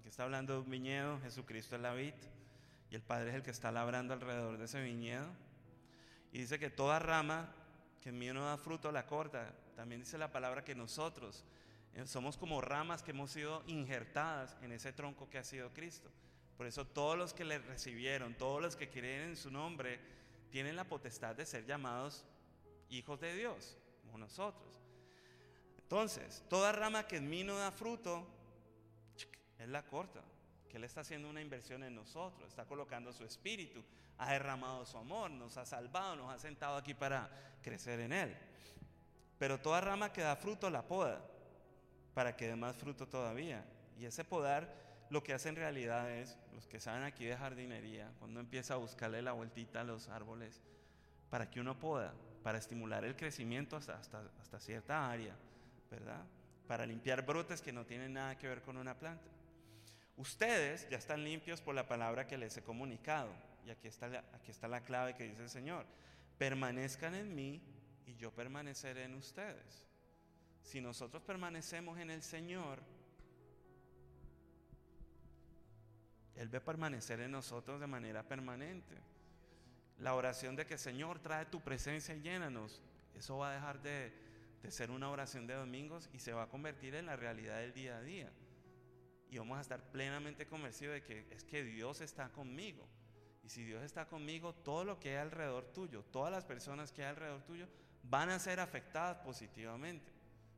Que está hablando de un viñedo, Jesucristo es la vid y el Padre es el que está labrando alrededor de ese viñedo. Y dice que toda rama que en mí no da fruto la corta. También dice la palabra que nosotros eh, somos como ramas que hemos sido injertadas en ese tronco que ha sido Cristo. Por eso todos los que le recibieron, todos los que creen en su nombre, tienen la potestad de ser llamados hijos de Dios, como nosotros. Entonces, toda rama que en mí no da fruto, Él la corta, que Él está haciendo una inversión en nosotros, está colocando su espíritu, ha derramado su amor, nos ha salvado, nos ha sentado aquí para crecer en Él. Pero toda rama que da fruto la poda, para que dé más fruto todavía. Y ese podar lo que hace en realidad es, los que saben aquí de jardinería, cuando empieza a buscarle la vueltita a los árboles, para que uno poda, para estimular el crecimiento hasta, hasta cierta área, ¿verdad? Para limpiar brotes que no tienen nada que ver con una planta. Ustedes ya están limpios por la palabra que les he comunicado. Y aquí está, la, aquí está la clave que dice el Señor. Permanezcan en mí y yo permaneceré en ustedes. Si nosotros permanecemos en el Señor, Él va a permanecer en nosotros de manera permanente. La oración de que Señor trae tu presencia y llénanos, eso va a dejar de, de ser una oración de domingos y se va a convertir en la realidad del día a día. Y vamos a estar plenamente convencidos de que es que Dios está conmigo. Y si Dios está conmigo, todo lo que hay alrededor tuyo, todas las personas que hay alrededor tuyo, van a ser afectadas positivamente.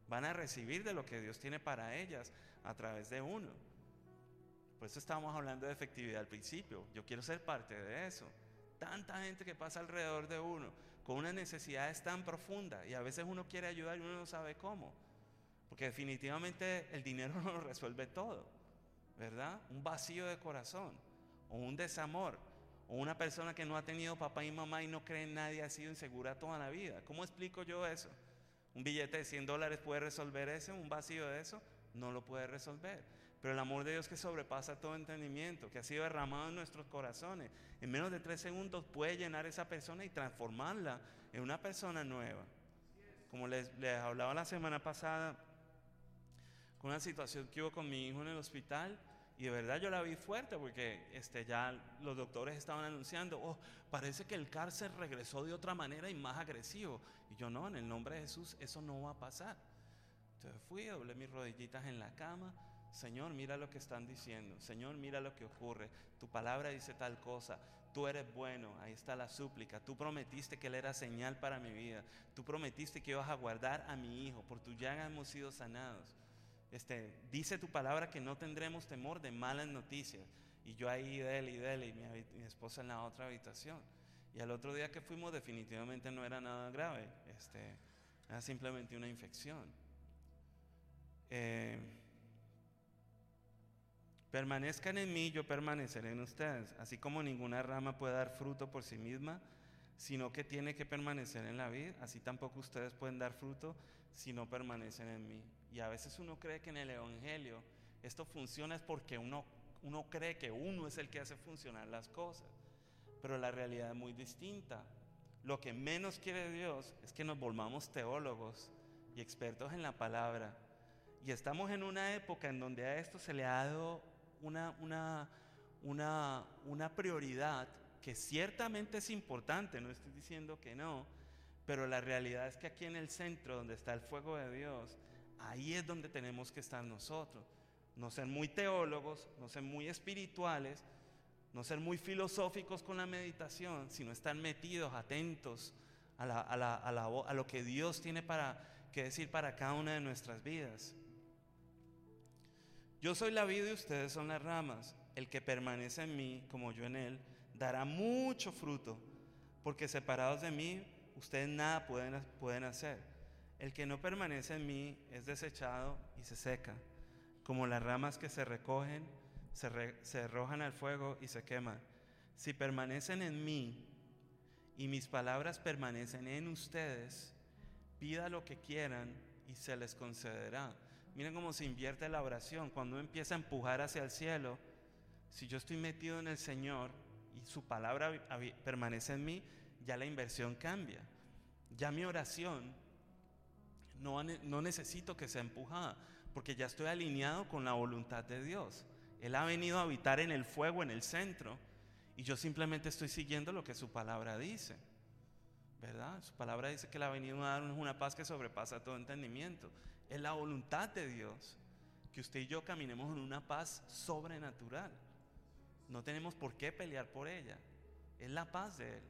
van a recibir de lo que Dios tiene para ellas a través de uno. Por eso estábamos hablando de efectividad al principio. Yo quiero ser parte de eso. Tanta gente que pasa alrededor de uno con unas necesidades tan profundas y a veces uno quiere ayudar y uno no sabe cómo. Porque definitivamente el dinero <laughs> no lo resuelve todo, ¿verdad? Un vacío de corazón o un desamor o una persona que no ha tenido papá y mamá y no cree en nadie ha sido insegura toda la vida. ¿Cómo explico yo eso? Un billete de 100 dólares puede resolver eso, un vacío de eso no lo puede resolver. Pero el amor de Dios que sobrepasa todo entendimiento, que ha sido derramado en nuestros corazones, en menos de tres segundos puede llenar a esa persona y transformarla en una persona nueva. Como les, hablaba la semana pasada, con una situación que hubo con mi hijo en el hospital, y de verdad yo la vi fuerte porque este, ya los doctores estaban anunciando, oh, parece que el cárcel regresó de otra manera y más agresivo. Y yo no, en el nombre de Jesús eso no va a pasar. Entonces fui, doblé mis rodillitas en la cama. Señor, mira lo que están diciendo. Señor, mira lo que ocurre. Tu palabra dice tal cosa. Tú eres bueno. Ahí está la súplica. Tú prometiste que Él era señal para mi vida. Tú prometiste que ibas a guardar a mi hijo. Por tu llaga hemos sido sanados. Este, dice tu palabra que no tendremos temor de malas noticias. Y yo ahí de él y de él y mi, esposa en la otra habitación. Y al otro día que fuimos definitivamente no era nada grave, este, era simplemente una infección. Eh, permanezcan en mí, yo permaneceré en ustedes, así como ninguna rama puede dar fruto por sí misma, sino que tiene que permanecer en la vida, así tampoco ustedes pueden dar fruto si no permanecen en mí. Y a veces uno cree que en el Evangelio esto funciona es porque uno, uno cree que uno es el que hace funcionar las cosas. Pero la realidad es muy distinta. Lo que menos quiere Dios es que nos volvamos teólogos y expertos en la palabra. Y estamos en una época en donde a esto se le ha dado una, una, una, una prioridad que ciertamente es importante, no estoy diciendo que no, pero la realidad es que aquí en el centro, donde está el fuego de Dios, Ahí es donde tenemos que estar nosotros. No ser muy teólogos, no ser muy espirituales, no ser muy filosóficos con la meditación, sino estar metidos, atentos a, lo que Dios tiene para, que decir para cada una de nuestras vidas. Yo soy la vida y ustedes son las ramas. El que permanece en mí, como yo en él, dará mucho fruto, porque separados de mí, ustedes nada pueden, pueden hacer. El que no permanece en mí es desechado y se seca, como las ramas que se recogen, se, arrojan al fuego y se queman. Si permanecen en mí y mis palabras permanecen en ustedes, pida lo que quieran y se les concederá. Miren cómo se invierte la oración. Cuando empieza a empujar hacia el cielo, si yo estoy metido en el Señor y su palabra permanece en mí, ya la inversión cambia. Ya mi oración no, necesito que sea empujada, porque ya estoy alineado con la voluntad de Dios. Él ha venido a habitar en el fuego, en el centro, y yo simplemente estoy siguiendo lo que su palabra dice. ¿Verdad? Su palabra dice que Él ha venido a darnos una paz que sobrepasa todo entendimiento. Es la voluntad de Dios que usted y yo caminemos en una paz sobrenatural. No tenemos por qué pelear por ella. Es la paz de Él.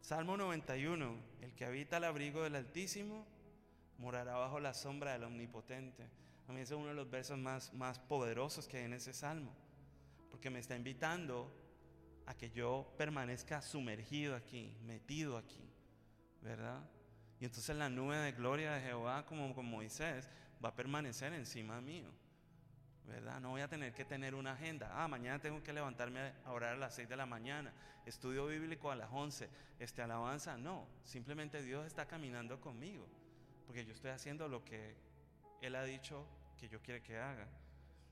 Salmo 91, el que habita al abrigo del Altísimo morará bajo la sombra del Omnipotente. A mí ese es uno de los versos más, más poderosos que hay en ese salmo, porque me está invitando a que yo permanezca sumergido aquí, metido aquí, ¿verdad? Y entonces la nube de gloria de Jehová, como con Moisés, va a permanecer encima mío. ¿verdad? No voy a tener que tener una agenda. Ah, mañana tengo que levantarme a orar a las 6 de la mañana, estudio bíblico a las 11, este alabanza. No, simplemente Dios está caminando conmigo, porque yo estoy haciendo lo que Él ha dicho que yo quiero que haga,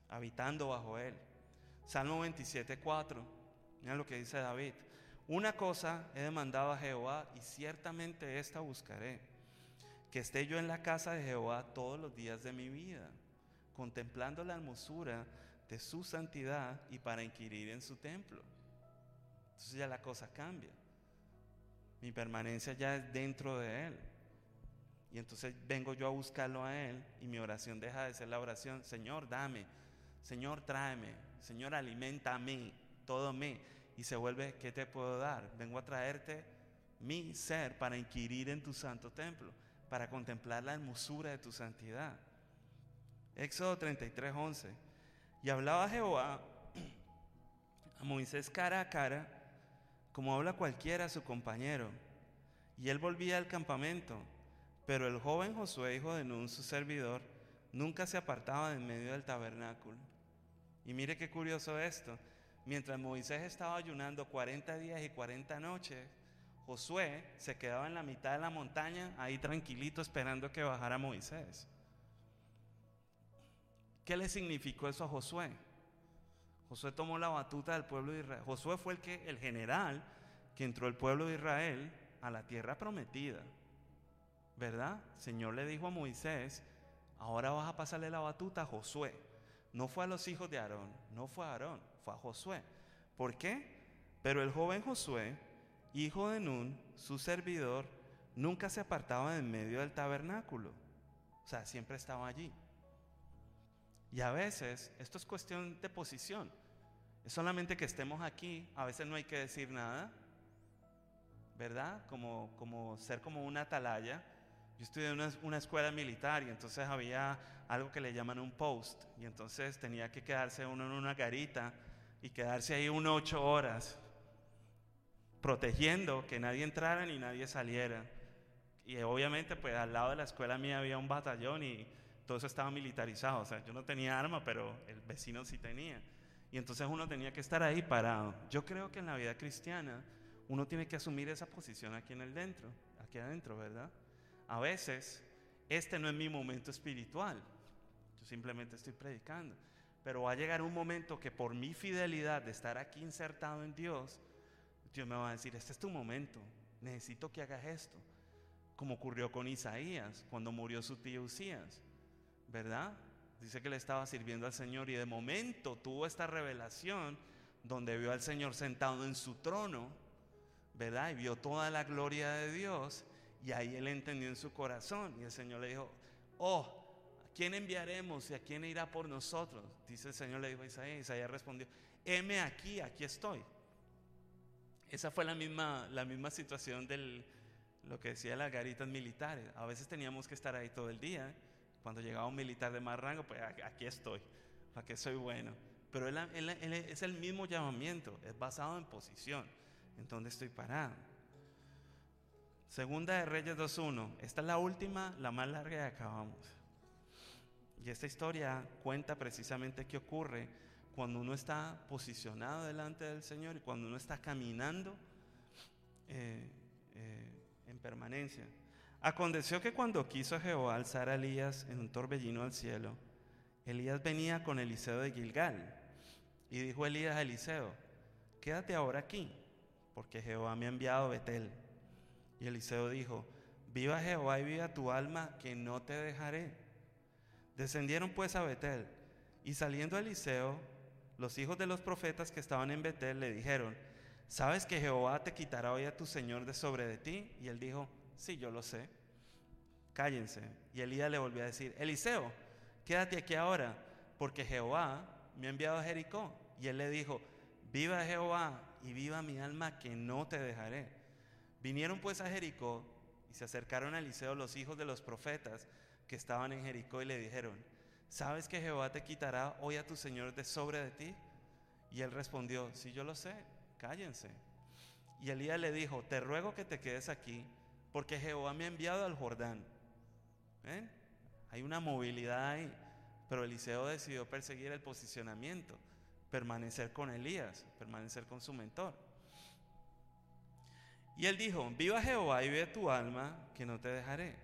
habitando bajo Él. Salmo 27, 4, mira lo que dice David. Una cosa he demandado a Jehová y ciertamente esta buscaré, que esté yo en la casa de Jehová todos los días de mi vida contemplando la hermosura de su santidad y para inquirir en su templo. Entonces ya la cosa cambia. Mi permanencia ya es dentro de Él. Y entonces vengo yo a buscarlo a Él y mi oración deja de ser la oración, Señor, dame, Señor, tráeme, Señor, alimentame, todo mí. Y se vuelve, ¿qué te puedo dar? Vengo a traerte mi ser para inquirir en tu santo templo para contemplar la hermosura de tu santidad. Éxodo 33, 11. Y hablaba Jehová <clears throat> a Moisés cara a cara, como habla cualquiera a su compañero. Y él volvía al campamento, pero el joven Josué, hijo de Nun, su servidor, nunca se apartaba de en medio del tabernáculo. Y mire qué curioso esto. Mientras Moisés estaba ayunando 40 días y 40 noches, Josué se quedaba en la mitad de la montaña, ahí tranquilito esperando que bajara Moisés. ¿Qué le significó eso a Josué? Josué tomó la batuta del pueblo de Israel. Josué fue el que el general que entró el pueblo de Israel a la tierra prometida. ¿Verdad? Señor le dijo a Moisés, ahora vas a pasarle la batuta a Josué. No fue a los hijos de Aarón, no fue a Aarón, fue a Josué. ¿Por qué? Pero el joven Josué, hijo de Nun, su servidor, nunca se apartaba de en medio del tabernáculo. O sea, siempre estaba allí. Y a veces, esto es cuestión de posición. Es solamente que estemos aquí, a veces no hay que decir nada, ¿verdad? Como, como ser como una atalaya. Yo estudié en una, una, escuela militar y entonces había algo que le llaman un post y entonces tenía que quedarse uno en una garita y quedarse ahí unas ocho horas protegiendo que nadie entrara ni nadie saliera. Y obviamente pues al lado de la escuela mía había un batallón y todo eso estaba militarizado. O sea, yo no tenía arma, pero el vecino sí tenía. Y entonces uno tenía que estar ahí parado. Yo creo que en la vida cristiana uno tiene que asumir esa posición aquí en el dentro, aquí adentro, ¿verdad? A veces este no es mi momento espiritual. Yo simplemente estoy predicando. Pero va a llegar un momento que por mi fidelidad de estar aquí insertado en Dios, Dios me va a decir, este es tu momento, necesito que hagas esto. Como ocurrió con Isaías cuando murió su tío Usías. ¿verdad? Dice que le estaba sirviendo al Señor y de momento tuvo esta revelación donde vio al Señor sentado en su trono, ¿verdad? Y vio toda la gloria de Dios y ahí él entendió en su corazón y el Señor le dijo, oh, ¿a quién enviaremos y a quién irá por nosotros? Dice el Señor le dijo a Isaías, Isaías respondió, heme aquí, aquí estoy. Esa fue la misma, la misma situación de lo que decía las garitas militares. A veces teníamos que estar ahí todo el día. Cuando llegaba un militar de más rango, pues aquí estoy, para que soy bueno. Pero es el mismo llamamiento, es basado en posición, en donde estoy parado. Segunda de Reyes 2.1, esta es la última, la más larga y acabamos. Y esta historia cuenta precisamente qué ocurre cuando uno está posicionado delante del Señor y cuando uno está caminando eh, eh, en permanencia. Aconteció que cuando quiso Jehová alzar a Elías en un torbellino al cielo, Elías venía con Eliseo de Gilgal. Y dijo Elías a Eliseo, quédate ahora aquí, porque Jehová me ha enviado a Betel. Y Eliseo dijo, viva Jehová y viva tu alma, que no te dejaré. Descendieron pues a Betel, y saliendo Eliseo, los hijos de los profetas que estaban en Betel le dijeron, ¿sabes que Jehová te quitará hoy a tu Señor de sobre de ti? Y él dijo, Sí, yo lo sé. Cállense. Y Elías le volvió a decir, Eliseo, quédate aquí ahora, porque Jehová me ha enviado a Jericó. Y él le dijo, viva Jehová y viva mi alma que no te dejaré. Vinieron pues a Jericó y se acercaron a Eliseo los hijos de los profetas estaban en Jericó y le dijeron, ¿sabes que Jehová te quitará hoy a tu Señor de sobre de ti? Y él respondió, sí, yo lo sé, cállense. Y Elías le dijo, te ruego que te quedes aquí porque Jehová me ha enviado al Jordán. Hay una movilidad ahí, pero Eliseo decidió perseguir el posicionamiento, permanecer con Elías, permanecer con su mentor. Y él dijo, viva Jehová y vive tu alma, que no te dejaré.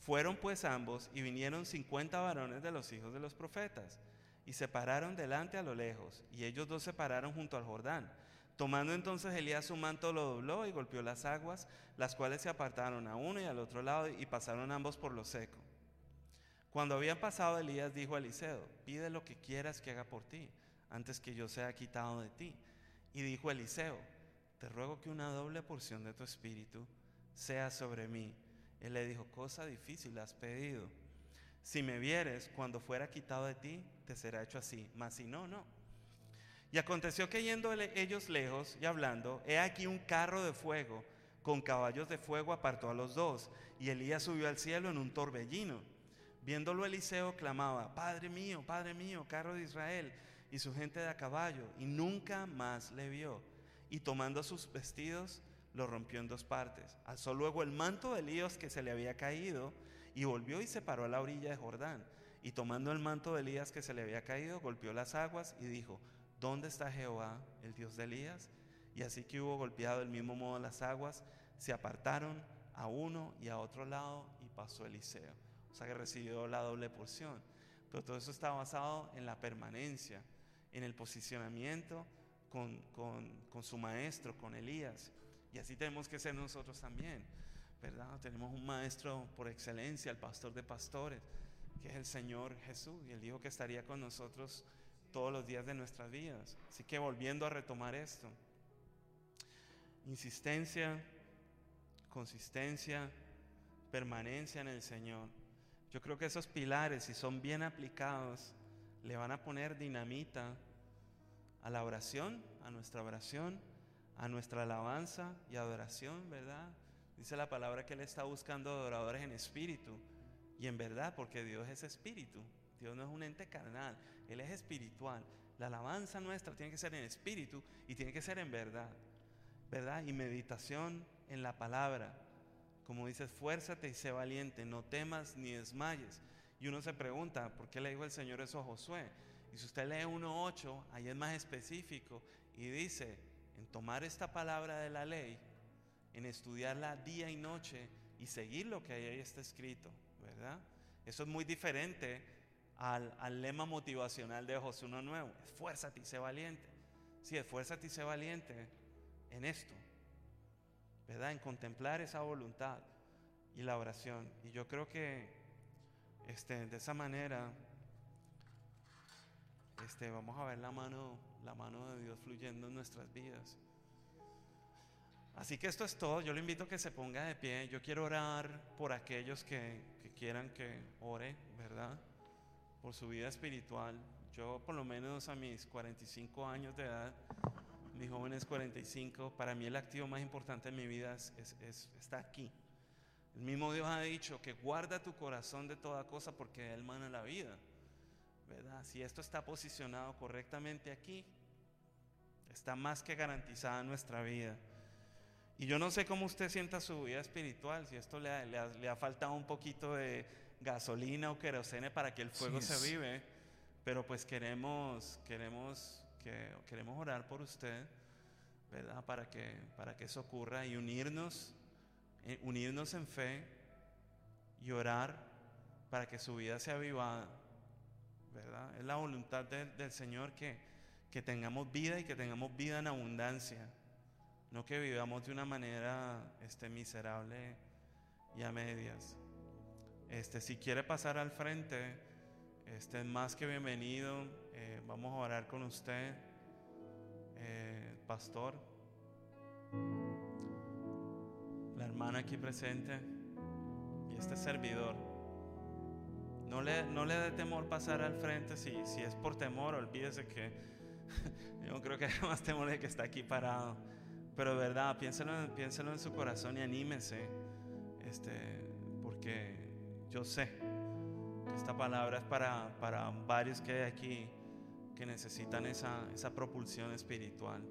Fueron pues ambos y vinieron cincuenta varones de los hijos de los profetas y se pararon delante a lo lejos, y ellos dos se pararon junto al Jordán. Tomando entonces Elías su manto, lo dobló y golpeó las aguas, las cuales se apartaron a uno y al otro lado y pasaron ambos por lo seco. Cuando habían pasado, Elías dijo a Eliseo, pide lo que quieras que haga por ti, antes que yo sea quitado de ti. Y dijo Eliseo, te ruego que una doble porción de tu espíritu sea sobre mí. Él le dijo, cosa difícil has pedido. Si me vieres cuando fuera quitado de ti, te será hecho así, mas si no, no. Y aconteció que yendo ellos lejos y hablando, he aquí un carro de fuego con caballos de fuego apartó a los dos, y Elías subió al cielo en un torbellino. Viéndolo Eliseo clamaba, Padre mío, Padre mío, carro de Israel, y su gente de a caballo, y nunca más le vio. Y tomando sus vestidos, lo rompió en dos partes. Alzó luego el manto de Elías que se le había caído, y volvió y se paró a la orilla de Jordán. Y tomando el manto de Elías que se le había caído, golpeó las aguas y dijo, ¿dónde está Jehová, el Dios de Elías? Y así que hubo golpeado del mismo modo las aguas, se apartaron a uno y a otro lado y pasó Eliseo. O sea que recibió la doble porción. Pero todo eso está basado en la permanencia, en el posicionamiento con, con su maestro, con Elías. Y así tenemos que ser nosotros también, ¿verdad? Tenemos un maestro por excelencia, el pastor de pastores, que es el Señor Jesús. Y él dijo que estaría con nosotros todos los días de nuestras vidas. Así que volviendo a retomar esto, insistencia, consistencia, permanencia en el Señor. Yo creo que esos pilares, si son bien aplicados, le van a poner dinamita a la oración, a nuestra oración, a nuestra alabanza y adoración, ¿verdad? Dice la palabra que Él está buscando adoradores en espíritu y en verdad, porque Dios es espíritu. Dios no es un ente carnal, Él es espiritual. La alabanza nuestra tiene que ser en espíritu y tiene que ser en verdad. ¿Verdad? Y meditación en la palabra. Como dice, esfuérzate y sé valiente, no temas ni desmayes. Y uno se pregunta, ¿por qué le dijo el Señor eso a Josué? Y si usted lee 1.8, ahí es más específico y dice, en tomar esta palabra de la ley, en estudiarla día y noche y seguir lo que ahí está escrito, ¿verdad? Eso es muy diferente al, al lema motivacional de Josué 1.9, esfuérzate y sé valiente. Sí, esfuérzate y sé valiente en esto, ¿verdad? En contemplar esa voluntad y la oración. Y yo creo que este, de esa manera este, vamos a ver la mano, la mano de Dios fluyendo en nuestras vidas. Así que esto es todo. Yo le invito a que se ponga de pie. Yo quiero orar por aquellos que, quieran que ore, ¿verdad? Por su vida espiritual. Yo por lo menos a mis 45 años de edad mi joven es 45, para mí el activo más importante en mi vida es, está aquí. El mismo Dios ha dicho que guarda tu corazón de toda cosa porque Él mana la vida. ¿Verdad? Si esto está posicionado correctamente aquí, está más que garantizada nuestra vida. Y yo no sé cómo usted sienta su vida espiritual, si esto le ha, faltado un poquito de gasolina o querosene para que el fuego se vive, pero pues queremos, queremos que queremos orar por usted, ¿verdad? Para que, para que eso ocurra y unirnos, eh, unirnos en fe y orar para que su vida sea avivada, Es la voluntad del Señor que, que tengamos vida y que tengamos vida en abundancia, no que vivamos de una manera este, miserable y a medias. Este, si quiere pasar al frente, este, más que bienvenido. Eh, vamos a orar con usted, eh, pastor, la hermana aquí presente y este servidor. No le, no le dé temor pasar al frente. Si, si es por temor, olvídese que <laughs> yo creo que hay más temor de que está aquí parado. Pero verdad, piénselo, piénselo en su corazón y anímese. Este, porque yo sé que esta palabra es para, para varios que hay aquí que necesitan esa, esa propulsión espiritual.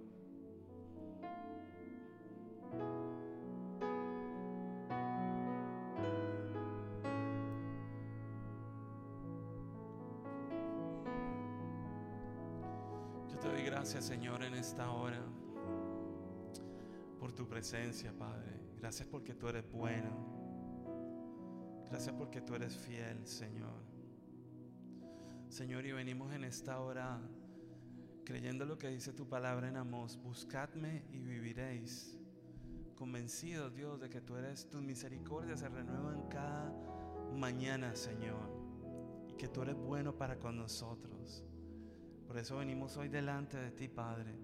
Gracias, Señor, en esta hora por tu presencia, Padre. Gracias porque tú eres bueno. Gracias porque tú eres fiel, Señor. Señor, y venimos en esta hora creyendo lo que dice tu palabra en Amós, buscadme y viviréis. Convencidos, Dios, de que tú eres, tus misericordias se renuevan cada mañana, Señor, y que tú eres bueno para con nosotros. Por eso venimos hoy delante de ti, Padre,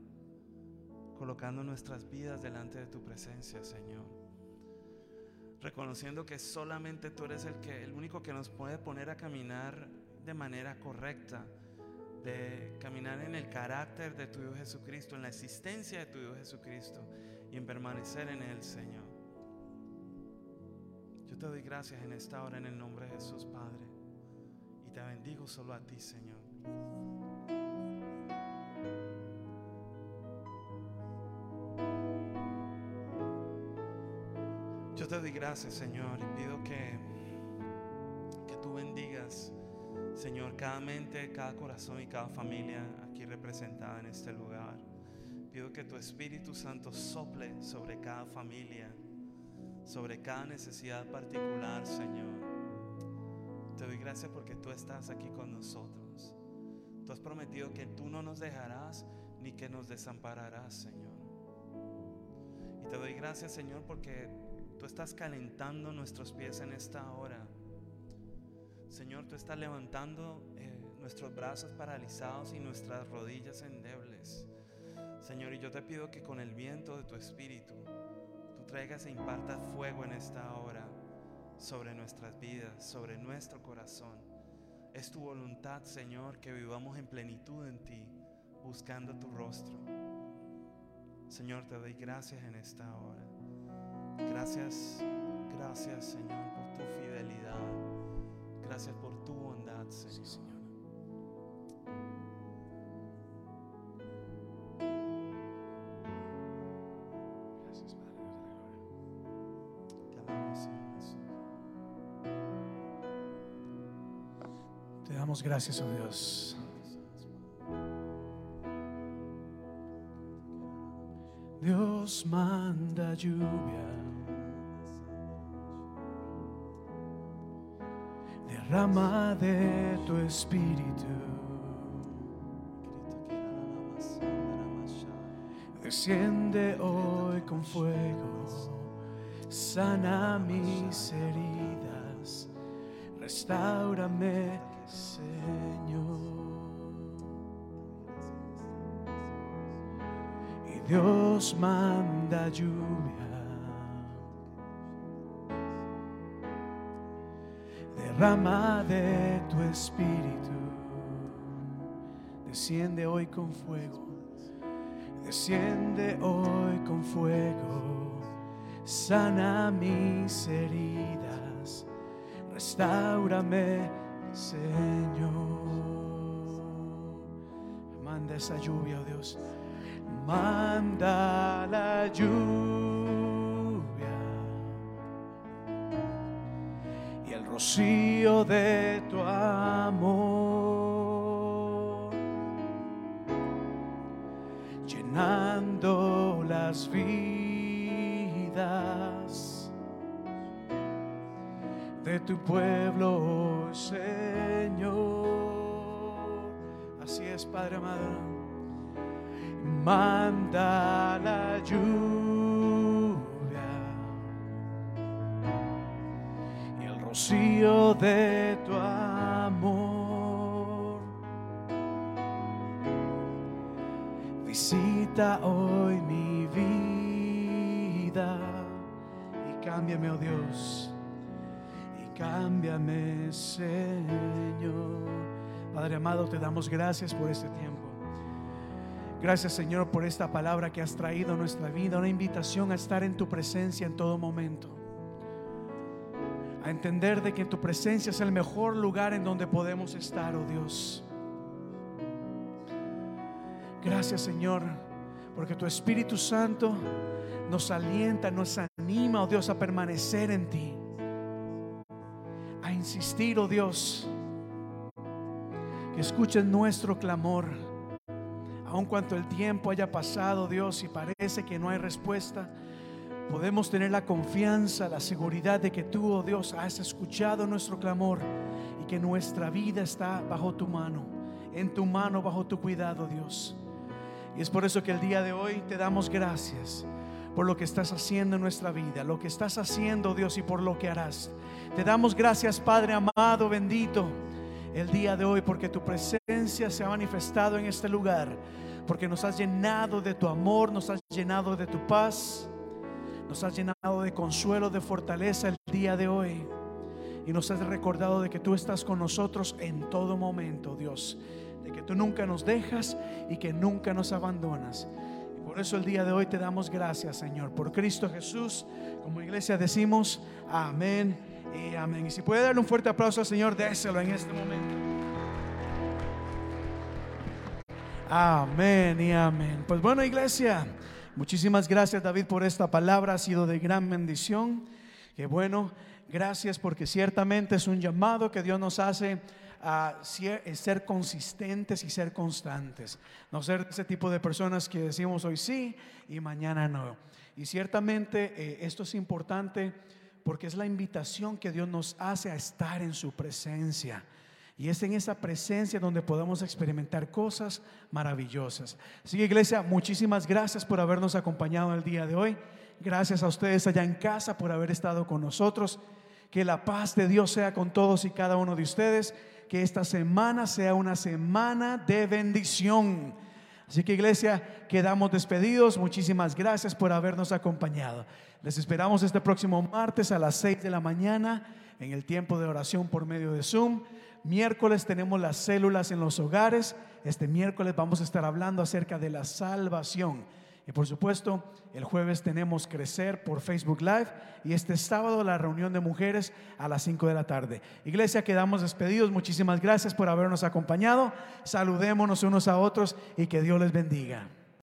colocando nuestras vidas delante de tu presencia, Señor. Reconociendo que solamente tú eres el que el único que nos puede poner a caminar de manera correcta, de caminar en el carácter de tu Hijo Jesucristo, en la existencia de tu Hijo Jesucristo y en permanecer en Él, Señor. Yo te doy gracias en esta hora en el nombre de Jesús, Padre. Y te bendigo solo a ti, Señor. Yo te doy gracias, Señor, y pido que, que tú bendigas, Señor, cada mente, cada corazón y cada familia aquí representada en este lugar. Pido que tu Espíritu Santo sople sobre cada familia, sobre cada necesidad particular, Señor. Te doy gracias porque tú estás aquí con nosotros. Tú has prometido que tú no nos dejarás ni que nos desampararás, Señor. Y te doy gracias, Señor, porque tú estás calentando nuestros pies en esta hora. Señor, tú estás levantando eh, nuestros brazos paralizados y nuestras rodillas endebles. Señor, y yo te pido que con el viento de tu espíritu, tú traigas e impartas fuego en esta hora sobre nuestras vidas, sobre nuestro corazón. Es tu voluntad, Señor, que vivamos en plenitud en ti, buscando tu rostro. Señor, te doy gracias en esta hora. Gracias, gracias, Señor, por tu fidelidad. Gracias por tu bondad, Señor. Alabamos, Señor damos gracias, oh Dios. Dios manda lluvia. Derrama de tu espíritu. Desciende hoy con fuego. Sana mis heridas. Restaurame, Señor. Y Dios manda lluvia. Derrama de tu espíritu. Desciende hoy con fuego. Desciende hoy con fuego. Sana mis heridas. Restaurame, Señor. Manda esa lluvia, oh Dios. Manda la lluvia rocío de tu amor, llenando las vidas de tu pueblo, Señor. Así es, Padre amado. Manda la lluvia rocío de tu amor. Visita hoy mi vida y cámbiame, oh Dios, y cámbiame, Señor. Padre amado, te damos gracias por este tiempo. Gracias Señor por esta palabra que has traído a nuestra vida, una invitación a estar en tu presencia en todo momento. A entender de que tu presencia es el mejor lugar en donde podemos estar, oh Dios. Gracias Señor, porque tu Espíritu Santo nos alienta, nos anima, oh Dios, a permanecer en ti. A insistir, oh Dios, que escuches nuestro clamor aun cuanto el tiempo haya pasado, Dios, y parece que no hay respuesta, podemos tener la confianza, la seguridad de que tú, oh Dios, has escuchado nuestro clamor y que nuestra vida está bajo tu mano, en tu mano, bajo tu cuidado, Dios. Y es por eso que el día de hoy te damos gracias por lo que estás haciendo en nuestra vida, lo que estás haciendo, Dios, y por lo que harás. Te damos gracias, Padre amado, bendito, el día de hoy, porque tu presencia se ha manifestado en este lugar porque nos has llenado de tu amor, nos has llenado de tu paz, nos has llenado de consuelo, de fortaleza el día de hoy. Y nos has recordado de que tú estás con nosotros en todo momento, Dios. De que tú nunca nos dejas y que nunca nos abandonas. Por eso el día de hoy te damos gracias, Señor, por Cristo Jesús. Como iglesia decimos, amén y amén. Y si puede darle un fuerte aplauso al Señor, déselo en este momento. Amén y amén. Pues bueno, iglesia, muchísimas gracias David por esta palabra, ha sido de gran bendición. Que bueno, gracias porque ciertamente es un llamado que Dios nos hace a ser consistentes y ser constantes. No ser ese tipo de personas que decimos hoy sí y mañana no. Y ciertamente eh, esto es importante porque es la invitación que Dios nos hace a estar en su presencia. Y es en esa presencia donde podemos experimentar cosas maravillosas. Así que iglesia, muchísimas gracias por habernos acompañado el día de hoy. Gracias a ustedes allá en casa por haber estado con nosotros. Que la paz de Dios sea con todos y cada uno de ustedes que esta semana sea una semana de bendición. Así que iglesia, quedamos despedidos. Muchísimas gracias por habernos acompañado. Les esperamos este próximo martes a las 6 de la mañana en el tiempo de oración por medio de Zoom. Miércoles tenemos las células en los hogares. Este miércoles vamos a estar hablando acerca de la salvación. Y por supuesto, el jueves tenemos Crecer por Facebook Live y este sábado la reunión de mujeres a las 5 de la tarde. Iglesia, quedamos despedidos. Muchísimas gracias por habernos acompañado. Saludémonos unos a otros y que Dios les bendiga.